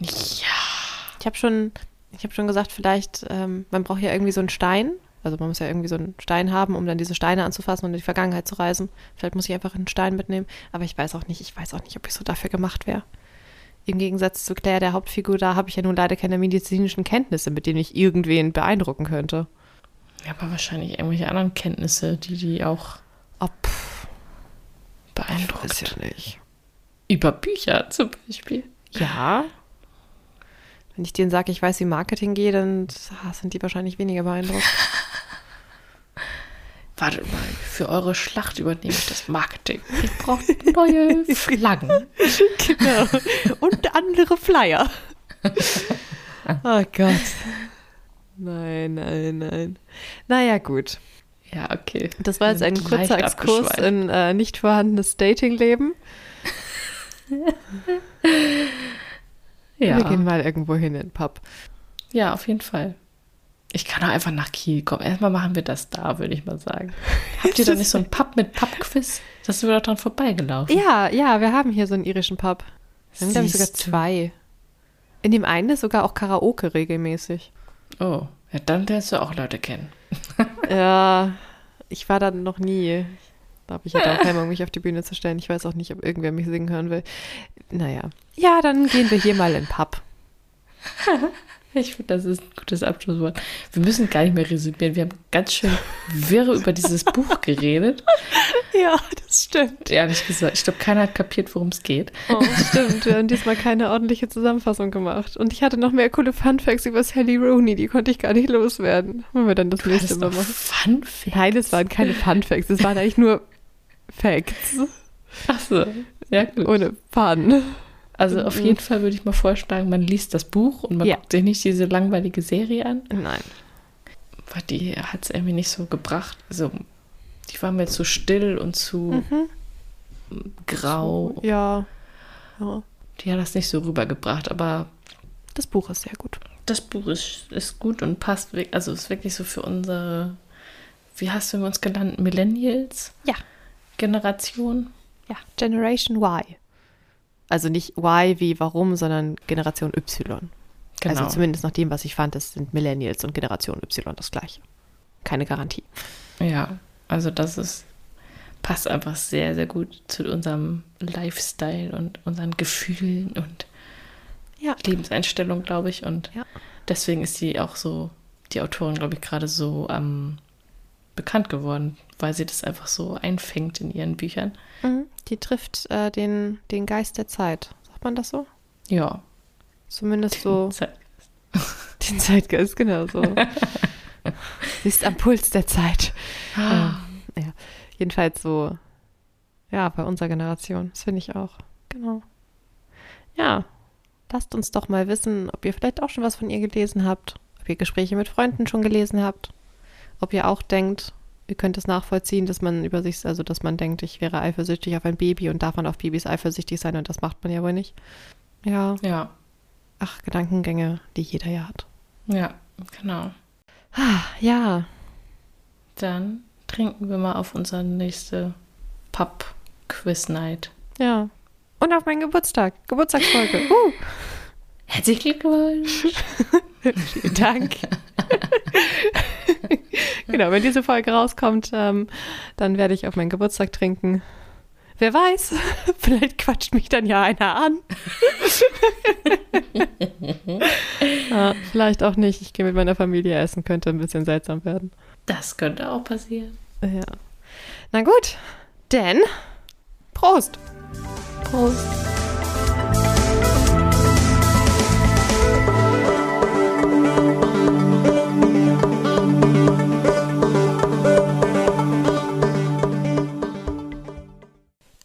Ja. Ich habe schon, ich habe schon gesagt, vielleicht, ähm, man braucht ja irgendwie so einen Stein. Also man muss ja irgendwie so einen Stein haben, um dann diese Steine anzufassen und in die Vergangenheit zu reisen. Vielleicht muss ich einfach einen Stein mitnehmen. Aber ich weiß auch nicht, ich weiß auch nicht, ob ich so dafür gemacht wäre. Im Gegensatz zu Claire, der Hauptfigur, da habe ich ja nun leider keine medizinischen Kenntnisse, mit denen ich irgendwen beeindrucken könnte. Ja, aber wahrscheinlich irgendwelche anderen Kenntnisse, die die auch Ob. beeindruckt. Ich weiß ja nicht. Über Bücher zum Beispiel. Ja, wenn ich denen sage, ich weiß, wie Marketing geht, dann sind die wahrscheinlich weniger beeindruckt. Wartet mal, für eure Schlacht übernehme ich das Marketing. Ich brauche neue Flaggen. Genau. Und andere Flyer. Oh Gott. Nein, nein, nein. Naja, gut. Ja, okay. Das war jetzt ein kurzer Exkurs in äh, nicht vorhandenes Datingleben. Ja. Wir gehen mal irgendwo hin in den Pub. ja, auf jeden Fall. Ich kann auch einfach nach Kiel kommen. Erstmal machen wir das da, würde ich mal sagen. Habt ihr da nicht so ein Pub mit Pub-Quiz? Da sind wir doch dran vorbeigelaufen. Ja, ja, wir haben hier so einen irischen Pub. Wir haben, glaube ich, sogar zwei. In dem einen ist sogar auch Karaoke regelmäßig. Oh, ja, dann lernst du auch Leute kennen. Ja, ich war da noch nie. Da habe ich ja auch Hemmung, mich auf die Bühne zu stellen. Ich weiß auch nicht, ob irgendwer mich singen hören will. Naja. Ja, dann gehen wir hier mal in Pub. Ich finde, das ist ein gutes Abschlusswort. Wir müssen gar nicht mehr resümieren. Wir haben ganz schön wirre über dieses Buch geredet. Ja, das stimmt. Ehrlich gesagt, ich glaube, keiner hat kapiert, worum es geht. Oh, stimmt. Wir haben diesmal keine ordentliche Zusammenfassung gemacht. Und ich hatte noch mehr coole Funfacts über Sally Rooney. Die konnte ich gar nicht loswerden. Wollen wir dann das nächste Das Mal machen? Fun Fact. Nein, es waren keine Funfacts. Es waren eigentlich nur Facts. Achso, ja gut. Ohne Fun. Also auf jeden Fall würde ich mal vorschlagen, man liest das Buch und man Ja. guckt sich nicht diese langweilige Serie an, Nein. weil die hat es irgendwie nicht so gebracht. Also die war mir zu still und zu grau. Ja. ja. Die hat das nicht so rübergebracht, aber Das Buch ist sehr gut. das Buch ist, ist gut und passt, also ist wirklich so für unsere, wie hast du uns genannt, Millennials Ja. Generation. Ja. Generation Y. Also nicht Y wie warum, sondern Generation Y. Genau. Also zumindest nach dem, was ich fand, das sind Millennials und Generation Y das gleiche. Keine Garantie. Ja, also das ist passt einfach sehr, sehr gut zu unserem Lifestyle und unseren Gefühlen und Ja. Lebenseinstellung, glaube ich. Und Ja. deswegen ist sie auch so, die Autorin, glaube ich, gerade so ähm, bekannt geworden, weil sie das einfach so einfängt in ihren Büchern. Mhm. Die trifft äh, den, den Geist der Zeit. Sagt man das so? Ja. Zumindest so Zeit- den Zeitgeist, genau so. Sie ist am Puls der Zeit. Ah. Ähm, ja. Jedenfalls so, ja, bei unserer Generation. Das finde ich auch. Genau. Ja, lasst uns doch mal wissen, ob ihr vielleicht auch schon was von ihr gelesen habt, ob ihr Gespräche mit Freunden schon gelesen habt, ob ihr auch denkt, ihr könnt es nachvollziehen, dass man über sich, also dass man denkt, ich wäre eifersüchtig auf ein Baby und darf man auf Babys eifersüchtig sein und das macht man ja wohl nicht. Ja, Ja, ach, Gedankengänge, die jeder ja hat. ja, genau. Ah, ja, Dann trinken wir mal auf unsere nächste Pub-Quiz-Night. ja. Und auf meinen Geburtstag, Geburtstagsfolge. Uh. Herzlichen Glückwunsch! Vielen Dank. genau, wenn diese Folge rauskommt, ähm, dann werde ich auf meinen Geburtstag trinken. Wer weiß, vielleicht quatscht mich dann ja einer an. ja, vielleicht auch nicht. Ich gehe mit meiner Familie essen, könnte ein bisschen seltsam werden. Das könnte auch passieren. Ja. Na gut, denn Prost. Prost!